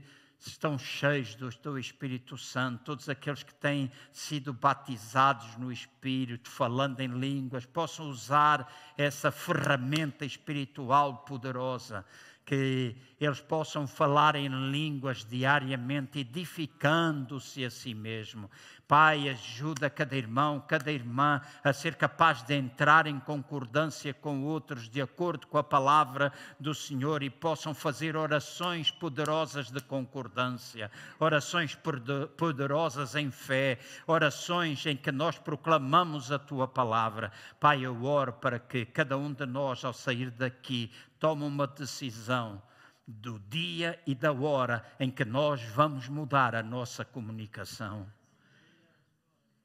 estão cheios do teu Espírito Santo, todos aqueles que têm sido batizados no Espírito, falando em línguas, possam usar essa ferramenta espiritual poderosa que eles possam falar em línguas diariamente, edificando-se a si mesmo. Pai, ajuda cada irmão, cada irmã a ser capaz de entrar em concordância com outros, de acordo com a palavra do Senhor, e possam fazer orações poderosas de concordância, orações poderosas em fé, orações em que nós proclamamos a tua palavra. Pai, eu oro para que cada um de nós, ao sair daqui, toma uma decisão do dia e da hora em que nós vamos mudar a nossa comunicação.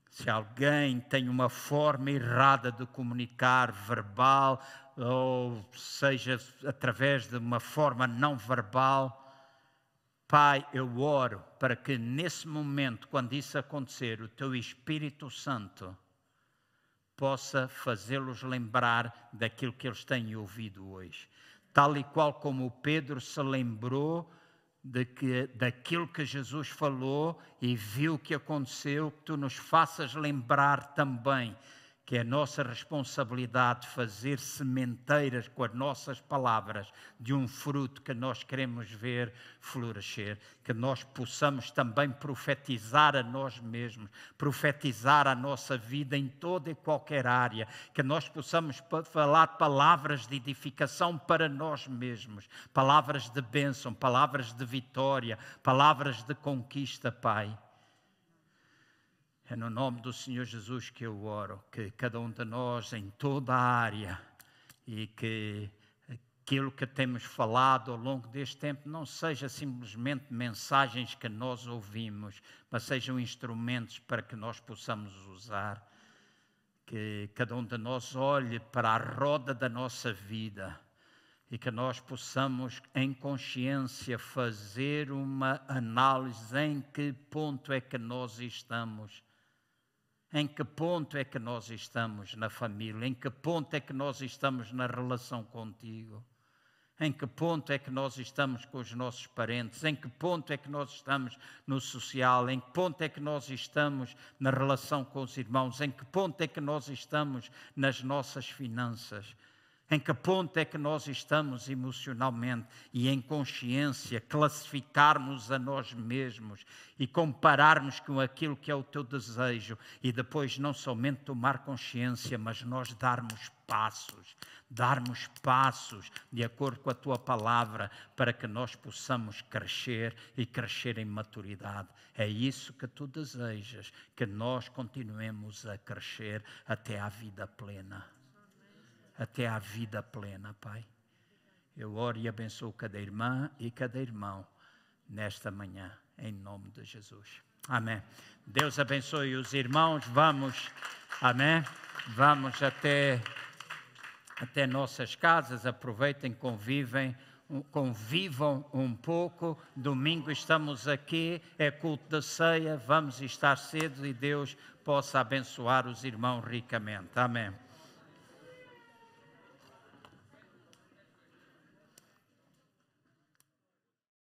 Se alguém tem uma forma errada de comunicar, verbal, ou seja, através de uma forma não verbal, Pai, eu oro para que nesse momento, quando isso acontecer, o Teu Espírito Santo possa fazê-los lembrar daquilo que eles têm ouvido hoje tal e qual como Pedro se lembrou de que, daquilo que Jesus falou e viu o que aconteceu, que tu nos faças lembrar também que é a nossa responsabilidade fazer sementeiras com as nossas palavras de um fruto que nós queremos ver florescer, que nós possamos também profetizar a nós mesmos, profetizar a nossa vida em toda e qualquer área, que nós possamos falar palavras de edificação para nós mesmos, palavras de bênção, palavras de vitória, palavras de conquista, Pai. É no nome do Senhor Jesus que eu oro, que cada um de nós, em toda a área, e que aquilo que temos falado ao longo deste tempo não seja simplesmente mensagens que nós ouvimos, mas sejam instrumentos para que nós possamos usar. Que cada um de nós olhe para a roda da nossa vida e que nós possamos, em consciência, fazer uma análise em que ponto é que nós estamos em que ponto é que nós estamos na família? Em que ponto é que nós estamos na relação contigo? Em que ponto é que nós estamos com os nossos parentes? Em que ponto é que nós estamos no social? Em que ponto é que nós estamos na relação com os irmãos? Em que ponto é que nós estamos nas nossas finanças? Em que ponto é que nós estamos emocionalmente e em consciência, classificarmos a nós mesmos e compararmos com aquilo que é o teu desejo e depois não somente tomar consciência, mas nós darmos passos, darmos passos de acordo com a tua palavra para que nós possamos crescer e crescer em maturidade. É isso que tu desejas, que nós continuemos a crescer até à vida plena até à vida plena, Pai. Eu oro e abençoo cada irmã e cada irmão nesta manhã, em nome de Jesus. Amém. Deus abençoe os irmãos. Vamos, amém. Vamos até até nossas casas. Aproveitem, convivem, convivam um pouco. Domingo estamos aqui, é culto da ceia. Vamos estar cedo e Deus possa abençoar os irmãos ricamente. Amém.